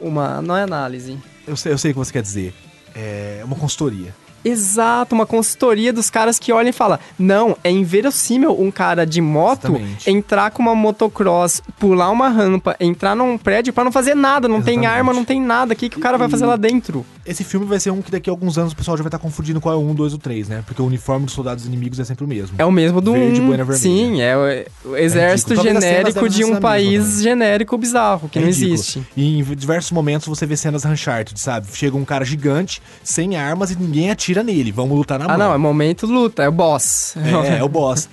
Uma. Não é análise. Eu sei, eu sei o que você quer dizer. é uma consultoria. Exato, uma consultoria dos caras que olham e falam: Não, é inverossímil um cara de moto Exatamente. entrar com uma motocross, pular uma rampa, entrar num prédio pra não fazer nada, não tem Exatamente. arma, não tem nada. O que, que o cara vai fazer lá dentro? Esse filme vai ser um que daqui a alguns anos o pessoal já vai estar confundindo qual é o 1, 2 ou 3, né? Porque o uniforme dos soldados inimigos é sempre o mesmo. É o mesmo do. Verde, um- vermelha. Sim, é o, o exército cenas genérico de um país também. genérico bizarro, que É não existe. E em diversos momentos você vê cenas Uncharted, sabe? Chega um cara gigante, sem armas e ninguém atira nele. Vamos lutar na Ah, mão. não, é momento luta, é o boss. É, é o boss.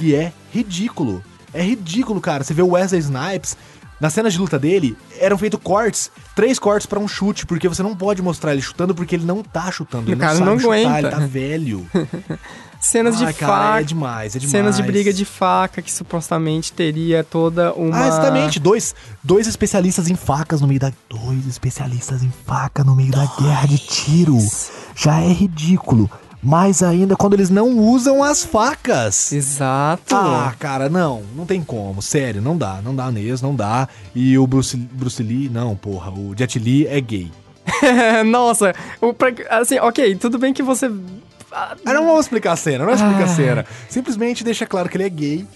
e é ridículo. É ridículo, cara. Você vê o Wesley Snipes, nas cenas de luta dele, eram feitos cortes, três cortes pra um chute, porque você não pode mostrar ele chutando, porque ele não tá chutando. Ele O cara não sabe não chutar, aguenta. ele tá velho. Cenas de Ai, cara, faca. é demais, é demais. Cenas de briga de faca que supostamente teria toda uma. Ah, exatamente. Dois, dois especialistas em facas no meio da. Dois especialistas em faca no meio da guerra de tiro. Já é ridículo. Mais ainda quando eles não usam as facas. Exato. Ah, cara, não, não tem como, sério, não dá, não dá mesmo, não dá. E o Bruce, Bruce Lee, não, porra, o Jet Li é gay. Nossa, o, assim, ok, tudo bem que você. Ah, não vamos explicar a cena, não explica a cena. Simplesmente deixa claro que ele é gay.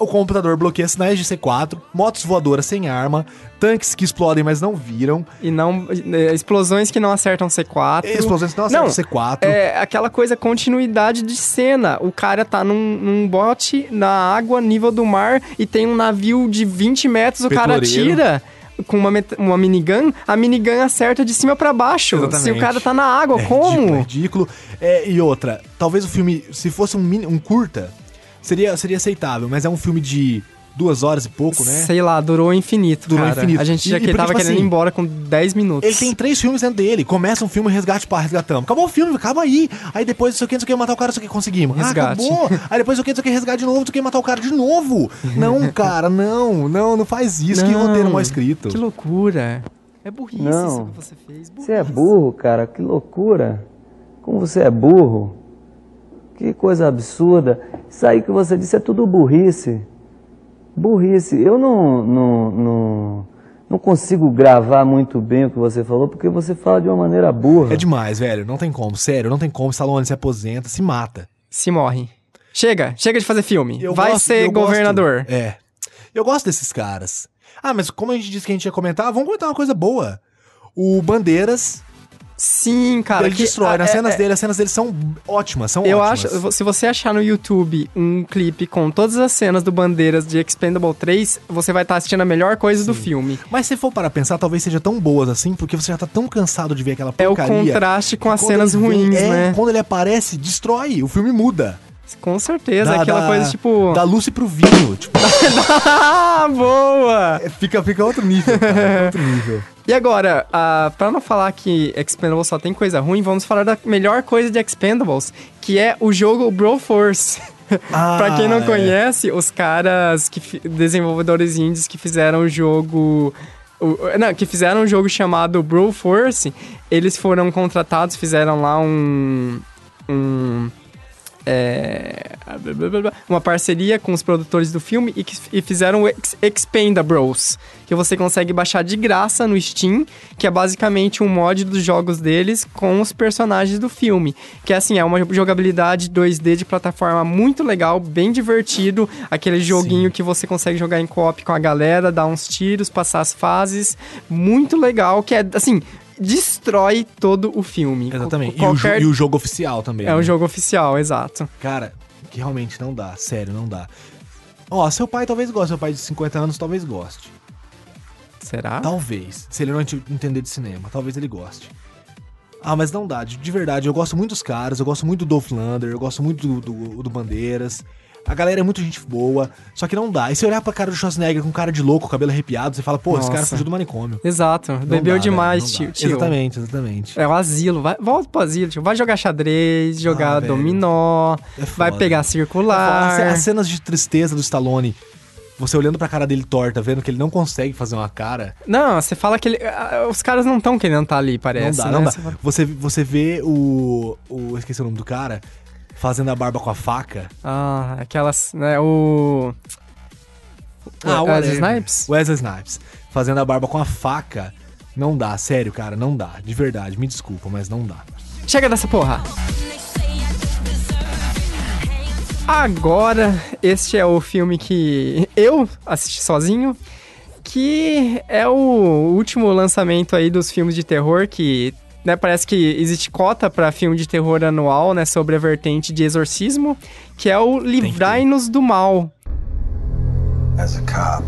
O computador bloqueia sinais de C4, motos voadoras sem arma, tanques que explodem, mas não viram, E não. é, Explosões que não acertam C4. explosões que não acertam C4. É aquela coisa, continuidade de cena. O cara tá num, num bote na água, nível do mar, e tem um navio de 20 metros, o cara Petroleiro. Com uma, uma minigun, a minigun acerta de cima pra baixo. Exatamente. Se o cara tá na água, É como? ridículo, é ridículo. É, e outra, talvez o filme, se fosse um, um curta, seria, seria aceitável, mas é um filme de duas horas e pouco, né? Sei lá, durou infinito, Durou cara. infinito. A gente já que tava tipo querendo assim, ir embora com 10 minutos. Ele tem três filmes dentro dele. Começa um filme, resgate, pá, resgatamos. Acabou o filme, acaba aí. Aí depois, não sei o que, não sei o que, matar o cara, não sei o que, conseguimos. Resgate. Ah, acabou. Aí depois, não sei o que, não sei o que, resgate de novo, não sei o que, matar o cara de novo. Não, cara, não, não, não faz isso. Que Não. roteiro mal escrito. Que loucura. É burrice Não. isso que você fez. Você é burro, cara, que loucura. Como você é burro. Que coisa absurda. Isso aí que você disse é tudo burrice. Burrice. Eu não, não, não, não consigo gravar muito bem o que você falou, porque você fala de uma maneira burra. É demais, velho. Não tem como, sério, não tem como. Stallone se aposenta, se mata. Se morre. Chega, chega de fazer filme. Eu Vai gosto- ser eu gosto- governador. É. Eu gosto desses caras. Ah, mas como a gente disse que a gente ia comentar, vamos comentar uma coisa boa. O Bandeiras, Sim, cara. ele que- destrói. ah, Nas é- cenas é- dele, as cenas dele são ótimas, são Eu ótimas. acho, se você achar no YouTube um clipe com todas as cenas do Bandeiras de Expendable 3, você vai estar assistindo a melhor coisa do filme. Mas se for para pensar, talvez seja tão boas assim, porque você já tá tão cansado de ver aquela É o porcaria. contraste com as cenas vem- ruins, é, né? Quando ele aparece, destrói, o filme muda. Com certeza, Da- aquela da- coisa tipo. Da Lucy pro vinho, tipo, ah, boa! é, fica, fica outro nível, cara, outro nível. E agora, ah, pra não falar que Expendables só tem coisa ruim, vamos falar da melhor coisa de Expendables, que é o jogo Broforce. pra quem não Ah, é. conhece, os caras, que desenvolvedores indies que fizeram o jogo... o- não, que fizeram um jogo chamado Broforce, eles foram contratados, fizeram lá um... um é, uma parceria com os produtores do filme e, que- e fizeram o Ex- Expendables, que você consegue baixar de graça no Steam, que é basicamente um mod dos jogos deles com os personagens do filme. Que é assim, é uma jogabilidade 2D de plataforma muito legal, bem divertido, aquele joguinho que você consegue jogar em co-op com a galera, dar uns tiros, passar as fases, muito legal, que é assim, destrói todo o filme. Exatamente. Co- E, o, qualquer- e o jogo oficial também. é um né? jogo oficial, exato. Cara, que realmente não dá, sério, não dá. Ó, seu pai talvez goste, seu pai de 50 anos talvez goste. Será? Talvez. Se ele não ent- entender de cinema, talvez ele goste. Ah, mas não dá, de, de verdade, eu gosto muito dos caras, eu gosto muito do Dolph Lander, eu gosto muito do, do, do Bandeiras. A galera é muito gente boa, só que não dá. E se olhar pra cara do Schwarzenegger com cara de louco, cabelo arrepiado, você fala, pô, esse cara Nossa. fugiu do manicômio. Exato. Não Bebeu dá, demais, velho, tio, tio. Exatamente, exatamente. É o asilo. Vai, volta pro asilo, tio. Vai jogar xadrez, jogar Ah, dominó, É vai pegar As, circular. as cenas de tristeza do Stallone, você olhando pra cara dele torta, vendo que ele não consegue fazer uma cara, Não, você fala que ele... ah, os caras não estão querendo estar ali, parece. não dá, né? não dá. Você Você, vê o, o. Esqueci o nome do cara. Fazendo a barba com a faca. Ah, aquelas... Né, o... Ah, Wesley whatever. Snipes? Wesley Snipes. Fazendo a barba com a faca. Não dá, sério, cara, não dá. De verdade, me desculpa, mas não dá. Chega dessa porra! Agora, este é o filme que eu assisti sozinho, que é o último lançamento aí dos filmes de terror que né, parece que existe cota pra filme de terror anual, né, sobre a vertente de exorcismo, que é o Livrai-nos do Mal. As a cop,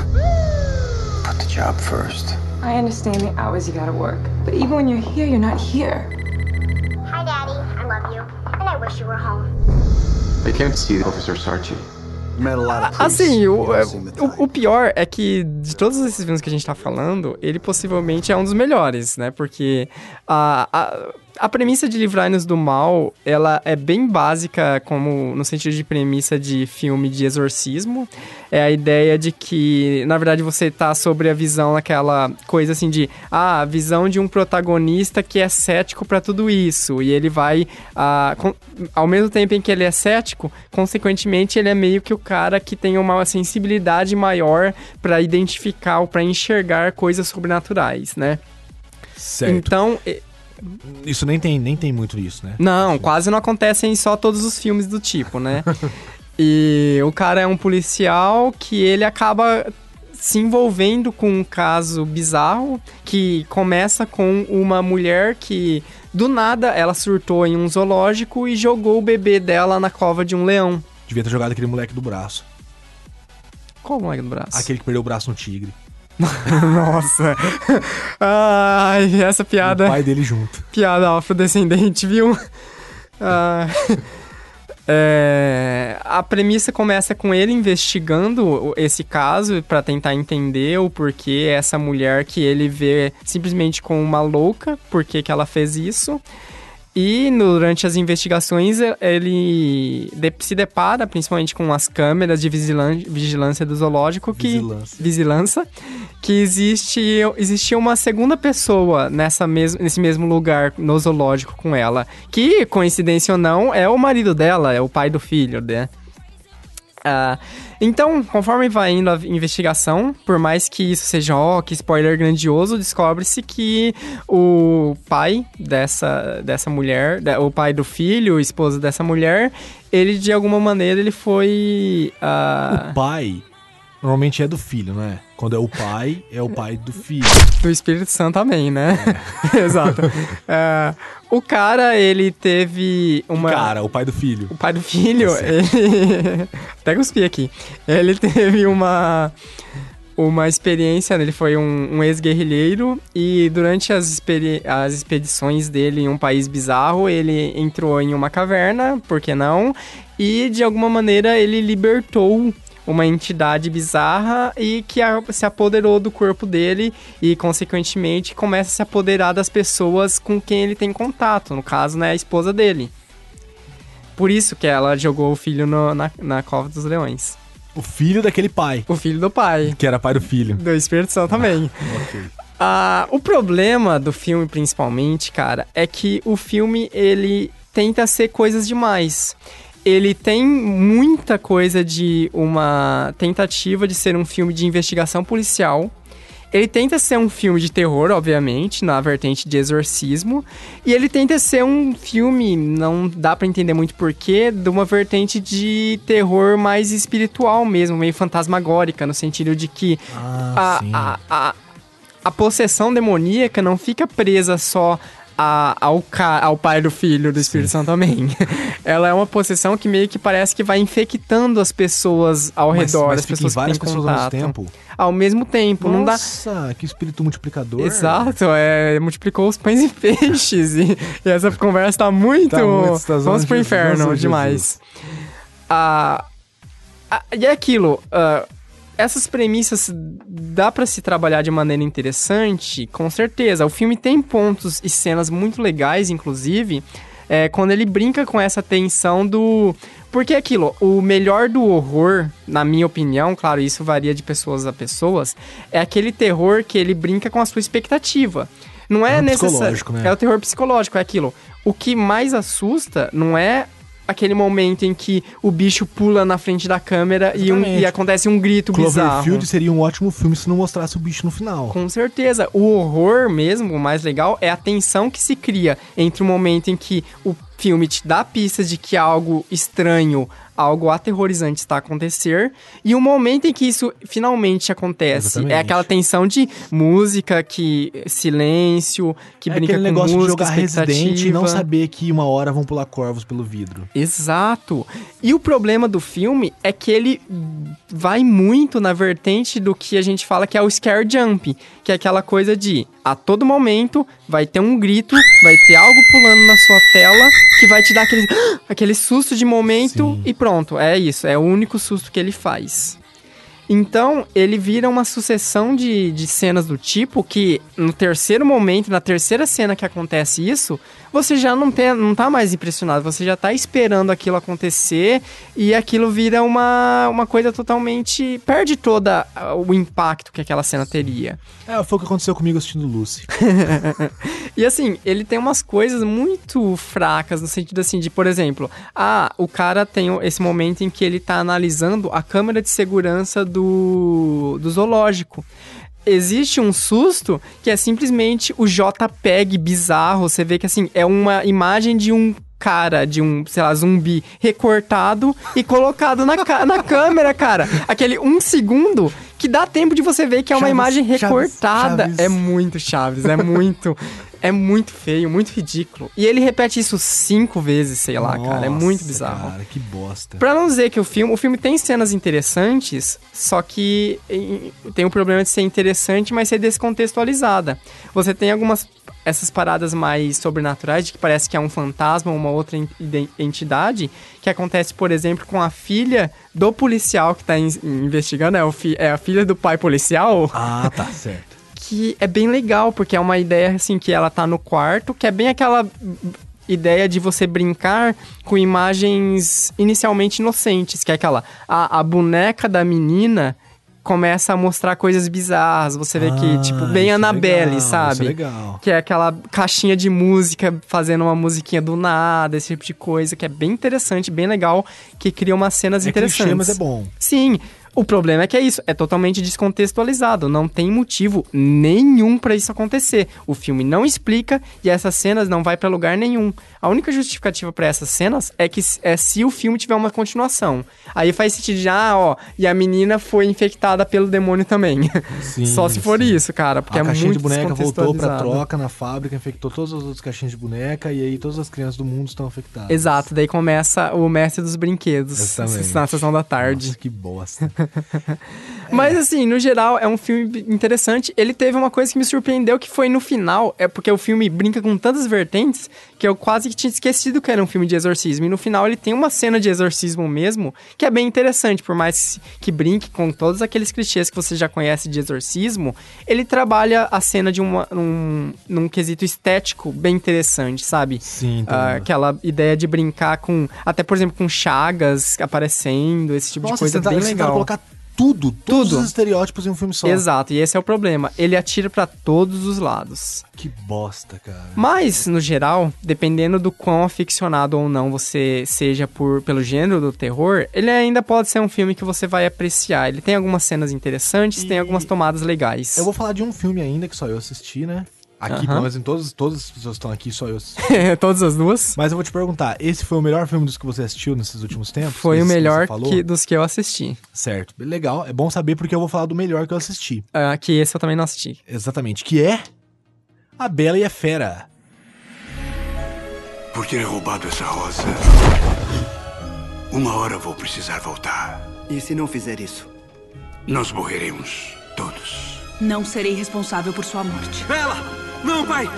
put the job first. I understand the hours you gotta work, but even when you're here, you're not here. Hi, Daddy. I love you. And I wish you were home. I came to see Officer Sarchi. Met a lot of priests. Assim, o, seem the o, o pior é que de todos esses filmes que a gente tá falando, ele possivelmente é um dos melhores, né? Porque a, a, a premissa de Livrai-nos do Mal, ela é bem básica como no sentido de premissa de filme de exorcismo. É a ideia de que, na verdade, você tá sobre a visão aquela coisa assim de, ah, a visão de um protagonista que é cético pra tudo isso. E ele vai, ah, com- ao mesmo tempo em que ele é cético, consequentemente ele é meio que o cara que tem uma sensibilidade maior pra identificar ou pra enxergar coisas sobrenaturais, né? Certo. Então, Isso nem tem, nem tem muito isso, né? não, quase não acontece em só todos os filmes do tipo, né? e o cara é um policial que ele acaba se envolvendo com um caso bizarro que começa com uma mulher que do nada ela surtou em um zoológico e jogou o bebê dela na cova de um leão. Devia ter jogado aquele moleque do braço. Qual moleque do braço? Aquele que perdeu o braço no tigre. Nossa. Ai, essa piada. O pai dele junto. Piada afrodescendente, viu? Ah, é, a premissa começa com ele investigando esse caso pra tentar entender o porquê essa mulher que ele vê simplesmente como uma louca, por que ela fez isso. E durante as investigações ele se depara principalmente com as câmeras de vigilância do zoológico que Vigilância. vigilância que existe existia uma segunda pessoa nessa mes nesse mesmo lugar no zoológico com ela, que coincidência ou não é o marido dela, é o pai do filho, né? Ah, então, conforme vai indo a investigação, por mais que isso seja, ó, que spoiler grandioso, descobre-se que o pai dessa, dessa mulher, o pai do filho, o esposo dessa mulher, ele de alguma maneira ele foi. ah, O pai normalmente é do filho, não é? Quando é o pai, é o pai do filho. do Espírito Santo também, né? Exato. Ah, o cara, ele teve uma. Cara, o pai do filho. O pai do filho, ele... Até cuspi aqui. Ele teve uma... Uma experiência, ele foi um, um ex-guerrilheiro e durante as, experi- as expedições dele em um país bizarro, ele entrou em uma caverna, por que não? E de alguma maneira ele libertou uma entidade bizarra e que a- se apoderou do corpo dele e, consequentemente, começa a se apoderar das pessoas com quem ele tem contato, no caso, né, a esposa dele. Por isso que ela jogou o filho no- na, na cova dos leões. O filho daquele pai. O filho do pai. Que era pai do filho. Do Espírito Santo também. Ah, o problema do filme, principalmente, cara, é que o filme, ele tenta ser coisas demais. Ele tem muita coisa de uma tentativa de ser um filme de investigação policial. Ele tenta ser um filme de terror, obviamente, na vertente de exorcismo. E ele tenta ser um filme, não dá pra entender muito porquê, de uma vertente de terror mais espiritual mesmo, meio fantasmagórica, no sentido de que Ah, a, a, a, a possessão demoníaca não fica presa só a- ao, ao pai do filho do Espírito Santo também. Ela é uma possessão que meio que parece que vai infectando as pessoas ao Mas- redor, mas as pessoas que várias têm pessoas ao mesmo contato. tempo? Ao mesmo tempo, não dá... Nossa, que espírito multiplicador. Exato, é, multiplicou os pães e peixes. e, e essa conversa tá muito. Tá muito, tá vamos pro Jesus, inferno Jesus. demais. Ah, ah, e é aquilo. ah, essas premissas dá pra se trabalhar de maneira interessante, com certeza. O filme tem pontos e cenas muito legais, inclusive, é, quando ele brinca com essa tensão do. Porque é aquilo, o melhor do horror, na minha opinião, claro, isso varia de pessoas a pessoas, é aquele terror que ele brinca com a sua expectativa. Não é É necessário. psicológico, né? É o terror psicológico, é aquilo. O que mais assusta não é aquele momento em que o bicho pula na frente da câmera e, um- e acontece um grito bizarro. Cloverfield seria um ótimo filme se não mostrasse o bicho no final. Com certeza. O horror mesmo, o mais legal, é a tensão que se cria entre o momento em que o filme te dá pistas de que algo estranho, algo aterrorizante está a acontecer, e o momento em que isso finalmente acontece. Exatamente. É aquela tensão de música, que silêncio, que é brinca aquele com negócio música, de jogar Resident e não saber que uma hora vão pular corvos pelo vidro. Exato. E o problema do filme é que ele vai muito na vertente do que a gente fala que é o scare jump, que é aquela coisa de a todo momento vai ter um grito, vai ter algo pulando na sua tela que vai te dar aquele, aquele susto de momento e pronto, é isso, é o único susto que ele faz. Então, ele vira uma sucessão de, de cenas do tipo que, no terceiro momento, na terceira cena que acontece isso, você já não, tem, não tá mais impressionado, você já tá esperando aquilo acontecer e aquilo vira uma, uma coisa totalmente. perde toda ah, o impacto que aquela cena teria. É, foi o que aconteceu comigo assistindo Lucy. e assim, ele tem umas coisas muito fracas, no sentido assim, de, por exemplo, ah, o cara tem esse momento em que ele tá analisando a câmera de segurança do, do zoológico. Existe um susto que é simplesmente o JPEG bizarro. Você vê que assim, é uma imagem de um cara, de um, sei lá, zumbi recortado e colocado na, na câmera, cara. Aquele um segundo que dá tempo de você ver que é uma Chaves, imagem Chaves, recortada. Chaves. É muito Chaves, é muito. É muito feio, muito ridículo. E ele repete isso cinco vezes, sei lá, cara. É muito Nossa, bizarro. Cara, que bosta. Pra não dizer que o filme, o filme tem cenas interessantes, só que em- tem o problema de ser interessante, mas ser descontextualizada. Você tem algumas essas paradas mais sobrenaturais, de que parece que é um fantasma ou uma outra entidade, que acontece, por exemplo, com a filha do policial que tá in- investigando, é, fi- é a filha do pai policial Ah, tá, certo. Que é bem legal, porque é uma ideia assim que ela tá no quarto, que é bem aquela ideia de você brincar com imagens inicialmente inocentes, que é aquela a, a boneca da menina começa a mostrar coisas bizarras, você vê que Ah, tipo bem é Annabelle, legal, sabe? é legal. Que é aquela caixinha de música fazendo uma musiquinha do nada, esse tipo de coisa, que é bem interessante, bem legal, que cria umas cenas É interessantes. clichê, mas é bom. Sim. O problema é que é isso, é totalmente descontextualizado, não tem motivo nenhum pra isso acontecer. O filme não explica e essas cenas não vai pra lugar nenhum. A única justificativa pra essas cenas é que é se o filme tiver uma continuação. Aí faz sentido de, ah, ó, e a menina foi infectada pelo demônio também. Sim, Só se for isso, cara, porque a é caixinha muito de boneca voltou pra troca na fábrica, infectou todas as outras caixinhas de boneca e aí todas as crianças do mundo estão afetadas. Exato, daí começa o mestre dos brinquedos Exatamente. na sessão da tarde. Nossa, que bosta. Mas assim, no geral, é um filme interessante. Ele teve uma coisa que me surpreendeu, que foi no final. É porque o filme brinca com tantas vertentes que eu quase que tinha esquecido que era um filme de exorcismo. E no final ele tem uma cena de exorcismo mesmo, que é bem interessante. Por mais que brinque com todos aqueles clichês que você já conhece de exorcismo, ele trabalha a cena de uma, num, num quesito estético bem interessante, sabe? Sim, Ah, aquela ideia de brincar com, até por exemplo, com chagas aparecendo, esse tipo de Nossa, coisa você tá- bem tá legal. colocar tudo, todos Tudo. os estereótipos em um filme só. Exato, e esse é o problema. Ele atira pra todos os lados. Que bosta, cara. Mas, no geral, dependendo do quão aficionado ou não você seja por, pelo gênero do terror, ele ainda pode ser um filme que você vai apreciar. Ele tem algumas cenas interessantes, tem algumas tomadas legais. Eu vou falar de um filme ainda que só eu assisti, né? Aqui, pelo menos em todos, todas as pessoas que estão aqui, só eu assisti. Todas as duas? Mas eu vou te perguntar, esse foi o melhor filme dos que você assistiu nesses últimos tempos? Foi o que melhor falou? que, dos que eu assisti. Certo, legal. É bom saber porque eu vou falar do melhor que eu assisti. Ah, que esse eu também não assisti. Exatamente, que é A Bela e a Fera. Por ter roubado essa rosa, uma hora vou precisar voltar. E se não fizer isso? Nós morreremos todos. Não serei responsável por sua morte. Bela! Não, pai!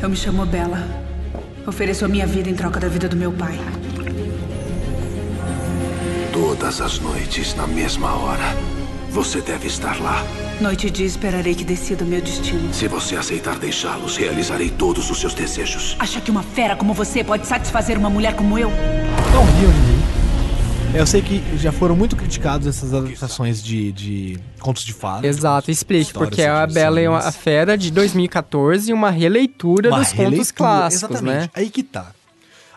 Eu me chamo Bella. Ofereço a minha vida em troca da vida do meu pai. Todas as noites, na mesma hora, você deve estar lá. Noite e dia esperarei que decida o meu destino. Se você aceitar deixá-los, realizarei todos os seus desejos. Acha que uma fera como você pode satisfazer uma mulher como eu? Não riam de mim. É, Eu sei que já foram muito criticados essas adaptações de, de contos de fadas. Exato, explique, porque a Bela e a Sims. Fera de 2014, uma releitura Uma dos contos releitura, clássicos, exatamente. né? Aí que tá.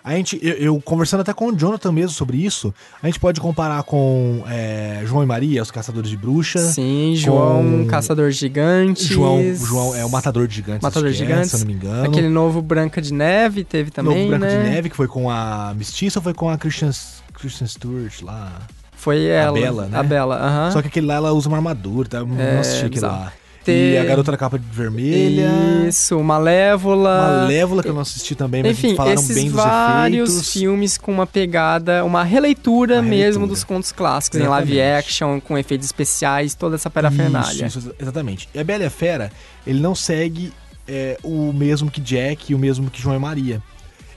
A gente, eu, eu conversando até com o Jonathan mesmo sobre isso, a gente pode comparar com é, João e Maria, os caçadores de bruxa. Sim, João, com Caçador de Gigantes. João, João é o matador de gigantes. Matador de que é, Gigantes. se eu não me engano. Aquele novo Branca de Neve teve também, Novo Branco né? de Neve, que foi com a Mestiça ou foi com a Christian, Christian Stewart lá? Foi ela. A Bela, né? A Bela, aham. Só que aquele lá ela usa uma armadura, tá? Eu É, assisti aquele bizarro. lá. E a garota da capa vermelha. Isso, Malévola. Malévola, que eu não assisti também, mas Enfim, falaram esses bem dos vários efeitos. filmes com uma pegada, uma releitura, Uma mesmo releitura. dos contos clássicos, em live action, com efeitos especiais, toda essa parafernália. Isso, isso, exatamente. E a Bela e a Fera, ele não segue é, o mesmo que Jack e o mesmo que João e Maria.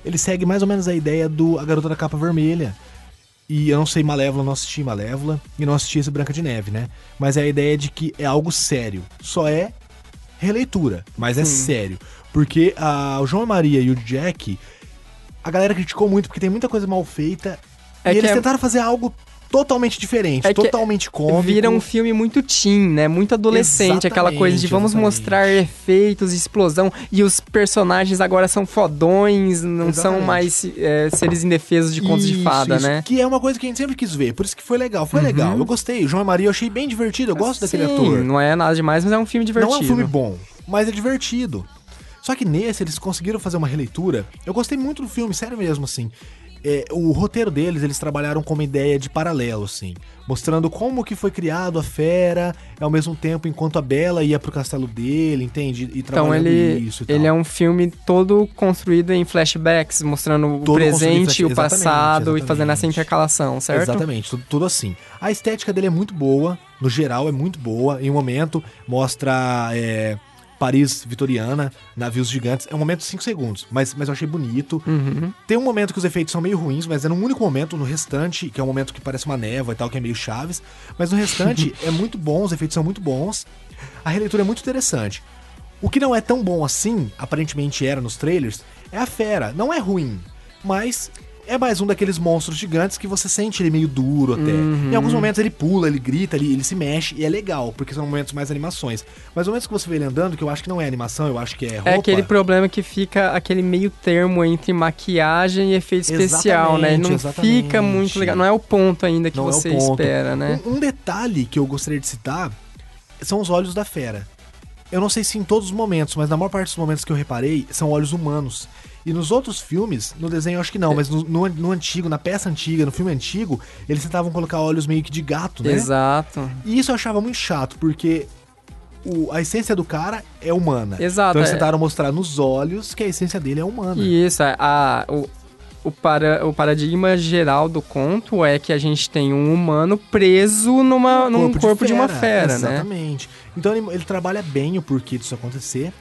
Ele segue mais ou menos a ideia do A Garota da Capa Vermelha. E eu não sei Malévola, não assisti Malévola e não assisti esse Branca de Neve, né? Mas é a ideia de que é algo sério. Só é releitura, mas é sério. Porque a, o João e Maria e o Jack, a galera criticou muito porque tem muita coisa mal feita. É e eles é- tentaram fazer algo totalmente diferente, É totalmente cômico. Vira um filme muito teen, né? Muito adolescente, aquela coisa de Exatamente, vamos exatamente. mostrar efeitos, explosão, e os personagens agora são fodões, não são Exatamente. mais é, seres indefesos de contos de Isso, fada, isso, né? Que é uma coisa que a gente sempre quis ver, por isso que foi legal. Foi legal, eu gostei. O João e Maria eu achei bem divertido, eu gosto daquele Sim, ator. Não é nada demais, mas é um filme divertido. Não é um filme bom, mas é divertido. Só que nesse eles conseguiram fazer uma releitura. Eu gostei muito do filme, sério mesmo, assim. É, o roteiro deles, eles trabalharam com uma ideia de paralelo, assim. Mostrando como que foi criado a fera, ao mesmo tempo enquanto a Bela ia pro castelo dele, entende? E Então ele, isso e ele é um filme todo construído em flashbacks, mostrando o Todo em presente, o exatamente, passado e exatamente. fazendo essa intercalação, certo? Exatamente, tudo, tudo assim. A estética dele é muito boa, no geral é muito boa. Em um momento mostra é, Paris vitoriana, navios gigantes. É um momento de 5 segundos, mas, mas eu achei bonito. Uhum. Tem um momento que os efeitos são meio ruins, mas é num único momento, no restante, que é um momento que parece uma névoa e tal, que é meio chaves. Mas no restante é muito bom, os efeitos são muito bons. A releitura é muito interessante. O que não é tão bom assim, aparentemente era nos trailers, é a fera. Não é ruim, mas é mais um daqueles monstros gigantes que você sente ele meio duro até. Uhum. Em alguns momentos ele pula, ele grita, ele, ele se mexe e é legal, porque são momentos mais animações. Mas momentos que você vê ele andando, que eu acho que não é animação, eu acho que é roupa. É aquele problema que fica aquele meio termo entre maquiagem e efeito especial, né? Ele não Exatamente, fica muito legal. Não é o ponto ainda que Não é você ponto. espera, né? Um, um detalhe que eu gostaria de citar são os olhos da fera. Eu não sei se em todos os momentos, mas na maior parte dos momentos que eu reparei, são olhos humanos. E nos outros filmes, no desenho eu acho que não, mas no, no, no antigo, na peça antiga, no filme antigo, eles tentavam colocar olhos meio que de gato, né? Exato. E isso eu achava muito chato, porque o- a essência do cara é humana. Exato, Então eles é. tentaram mostrar nos olhos que a essência dele é humana. E isso, a, a- o, o, para, o paradigma geral do conto é que a gente tem um humano preso numa, num corpo, de, uma fera, né? Exatamente. Então ele, ele trabalha bem o porquê disso acontecer.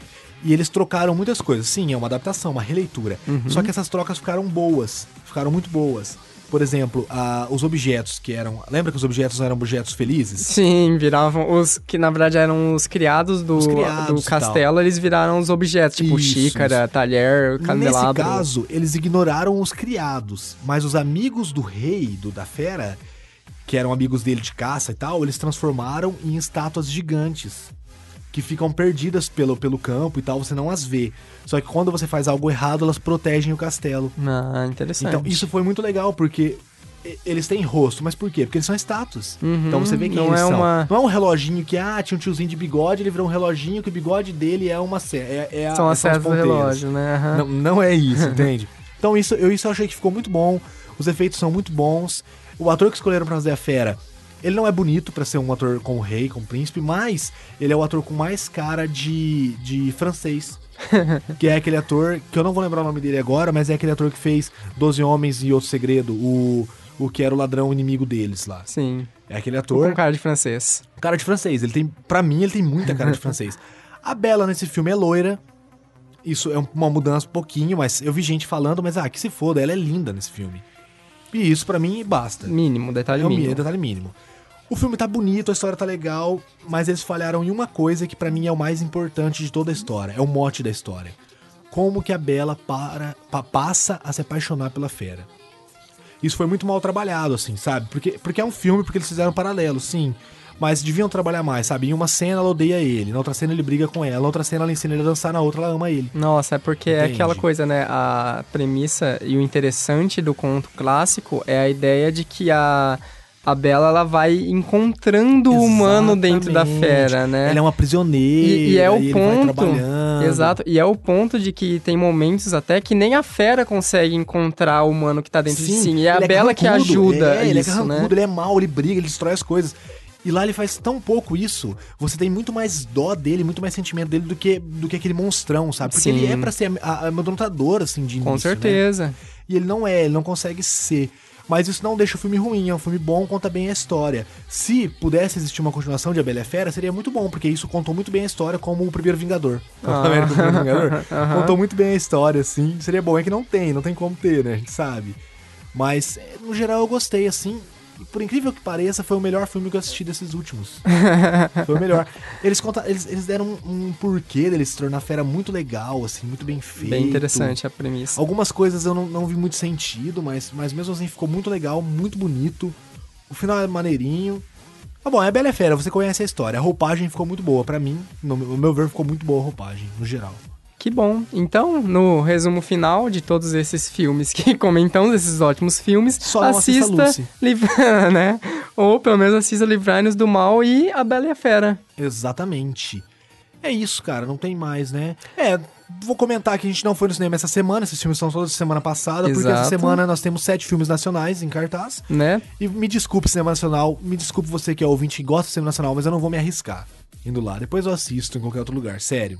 E eles trocaram muitas coisas. Sim, é uma adaptação, uma releitura. Uhum. Só que essas trocas ficaram boas. Ficaram muito boas. Por exemplo, a- os objetos que eram. Lembra que os objetos eram objetos felizes? Sim, viravam os que na verdade eram os criados do, Os criados do tal. castelo, eles viraram os objetos, tipo Isso, xícara, isso. talher, Nesse candelabro. caso, eles ignoraram os criados, mas os amigos do rei, do da fera, que eram amigos dele de caça e tal, eles transformaram em estátuas gigantes. Que ficam perdidas pelo, pelo campo e tal, você não as vê. Só que quando você faz algo errado, elas protegem o castelo. Ah, interessante. Então, isso foi muito legal, porque eles têm rosto, mas por quê? Porque eles são estátuas. Uhum, então você vê quem não eles é são. uma- Não é um reloginho que, ah, tinha um tiozinho de bigode, ele virou um reloginho, que o bigode dele é uma é, é a- São as são certas do relógio, né? Aham. Não, não é isso, entende? Então isso, eu, isso eu achei que ficou muito bom. Os efeitos são muito bons. O ator que escolheram pra fazer a fera, ele não é bonito pra ser um ator como rei, como príncipe, mas ele é o ator com mais cara de, de francês. que é aquele ator, que eu não vou lembrar o nome dele agora, mas é aquele ator que fez Doze Homens e Outro Segredo, o, o que era o ladrão inimigo deles lá. Sim. É aquele ator. com cara de francês. Cara de francês. Ele tem, para mim, ele tem muita cara de francês. A Bela nesse filme é loira. Isso é uma mudança um pouquinho, mas eu vi gente falando, mas ah, que se foda, ela é linda nesse filme. E isso pra mim basta. Mínimo, detalhe é o mínimo. detalhe mínimo. O filme tá bonito, a história tá legal, mas eles falharam em uma coisa que pra mim é o mais importante de toda a história, é o mote da história. Como que a Bela para, pa- passa a se apaixonar pela fera. Isso foi muito mal trabalhado, assim, sabe? Porque, porque é um filme, porque eles fizeram paralelo, sim. Mas deviam trabalhar mais, sabe? Em uma cena ela odeia ele, na outra cena ele briga com ela, na outra cena ela ensina ele a dançar, na outra ela ama ele. Nossa, é porque é aquela coisa, né? A premissa e o interessante do conto clássico é a ideia de que a, a Bela ela vai encontrando o humano dentro da fera, né? Ela é uma prisioneira. E, e é o vai ponto. Exato. E é o ponto de que tem momentos até que nem a fera consegue encontrar o humano que tá dentro de si. E é a ele Bela que carrancudo, ajuda é, ele é isso, carrancudo, né? ele é mau, ele briga, ele destrói as coisas. E lá ele faz tão pouco isso, você tem muito mais dó dele, muito mais sentimento dele do que, do que aquele monstrão, sabe? Porque Sim. ele é pra ser amedrontador, assim, de Com início, né? certeza. E ele não é, ele não consegue ser. Mas isso não deixa o filme ruim, é um filme bom, conta bem a história. Se pudesse existir uma continuação de A Bela Fera, seria muito bom, porque isso contou muito bem a história como o primeiro Vingador. Ah. O primeiro Vingador? Aham. Contou muito bem a história, assim. Seria bom, é que não tem, não tem como ter, né? A gente sabe. Mas, no geral, eu gostei, assim. E por incrível que pareça, foi o melhor filme que eu assisti desses últimos. foi o melhor. Eles, conta, eles, eles deram um, um porquê dele se tornar fera muito legal, assim, muito bem feito. Bem interessante a premissa. Algumas coisas eu não, não vi muito sentido, mas, mas mesmo assim ficou muito legal, muito bonito. O final é maneirinho. Tá bom, é Bela e Fera, você conhece a história. A roupagem ficou muito boa, pra mim, no, no meu ver, ficou muito boa a roupagem, no geral. Que bom. Então, no resumo final de todos esses filmes que comentamos, esses ótimos filmes, Só assista assista. Liv- né? Ou pelo menos assista Livrai-nos do Mal e A Bela e a Fera. Exatamente. É isso, cara, não tem mais, né? É, vou comentar que a gente não foi no cinema essa semana, esses filmes são todos de semana passada, porque essa Exato. semana nós temos sete filmes nacionais em cartaz. Né? E me desculpe, cinema nacional, me desculpe você que é ouvinte e gosta de cinema nacional, mas eu não vou me arriscar indo lá. Depois eu assisto em qualquer outro lugar, sério.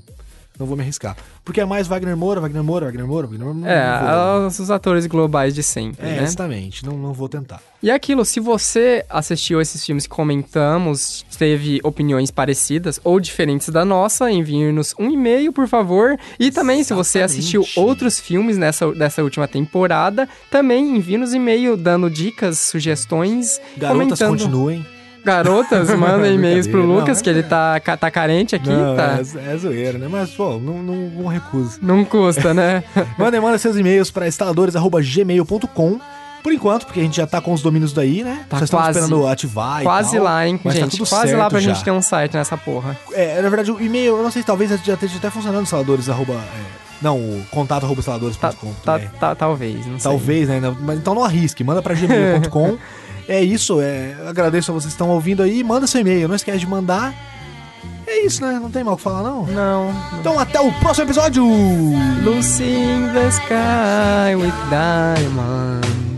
Não vou me arriscar. Porque é mais Wagner Moura, Wagner Moura, Wagner Moura, Wagner Moura. não- É, não vou. os os atores globais de sempre, É, né? exatamente. Não, não vou tentar. E aquilo, se você assistiu esses filmes que comentamos, teve opiniões parecidas ou diferentes da nossa, envie-nos um e-mail, por favor. E também, se você assistiu outros filmes nessa, dessa última temporada, também envie-nos e-mail dando dicas, sugestões, Garotas, comentando. continuem. Garotas, mandem e-mails pro Lucas, não, que ele tá, ca- tá carente aqui, Não, tá? é, é zoeira, né? Mas, pô, não, não, não recuso. Não custa, né? Mandem, manda seus e-mails para instaladores.gmail.com. Por enquanto, porque a gente já tá com os domínios daí, né? Tá Só estamos esperando ativar e Quase tal, lá, hein, tá gente? tudo quase lá pra já. gente ter um site nessa porra. É, na verdade, o e-mail, eu não sei, talvez já esteja até funcionando instaladores, arroba, é, não, o contato arroba instaladores.com. Tá, é. tá, talvez, não sei. Talvez, né? Mas então não arrisque, manda pra gmail.com. é isso, é, agradeço a vocês que estão ouvindo aí, manda seu e-mail, não esquece de mandar. É isso, né? Não tem mal o que falar, não? Não. Então até o próximo episódio! Lucy in the sky with diamonds.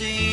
see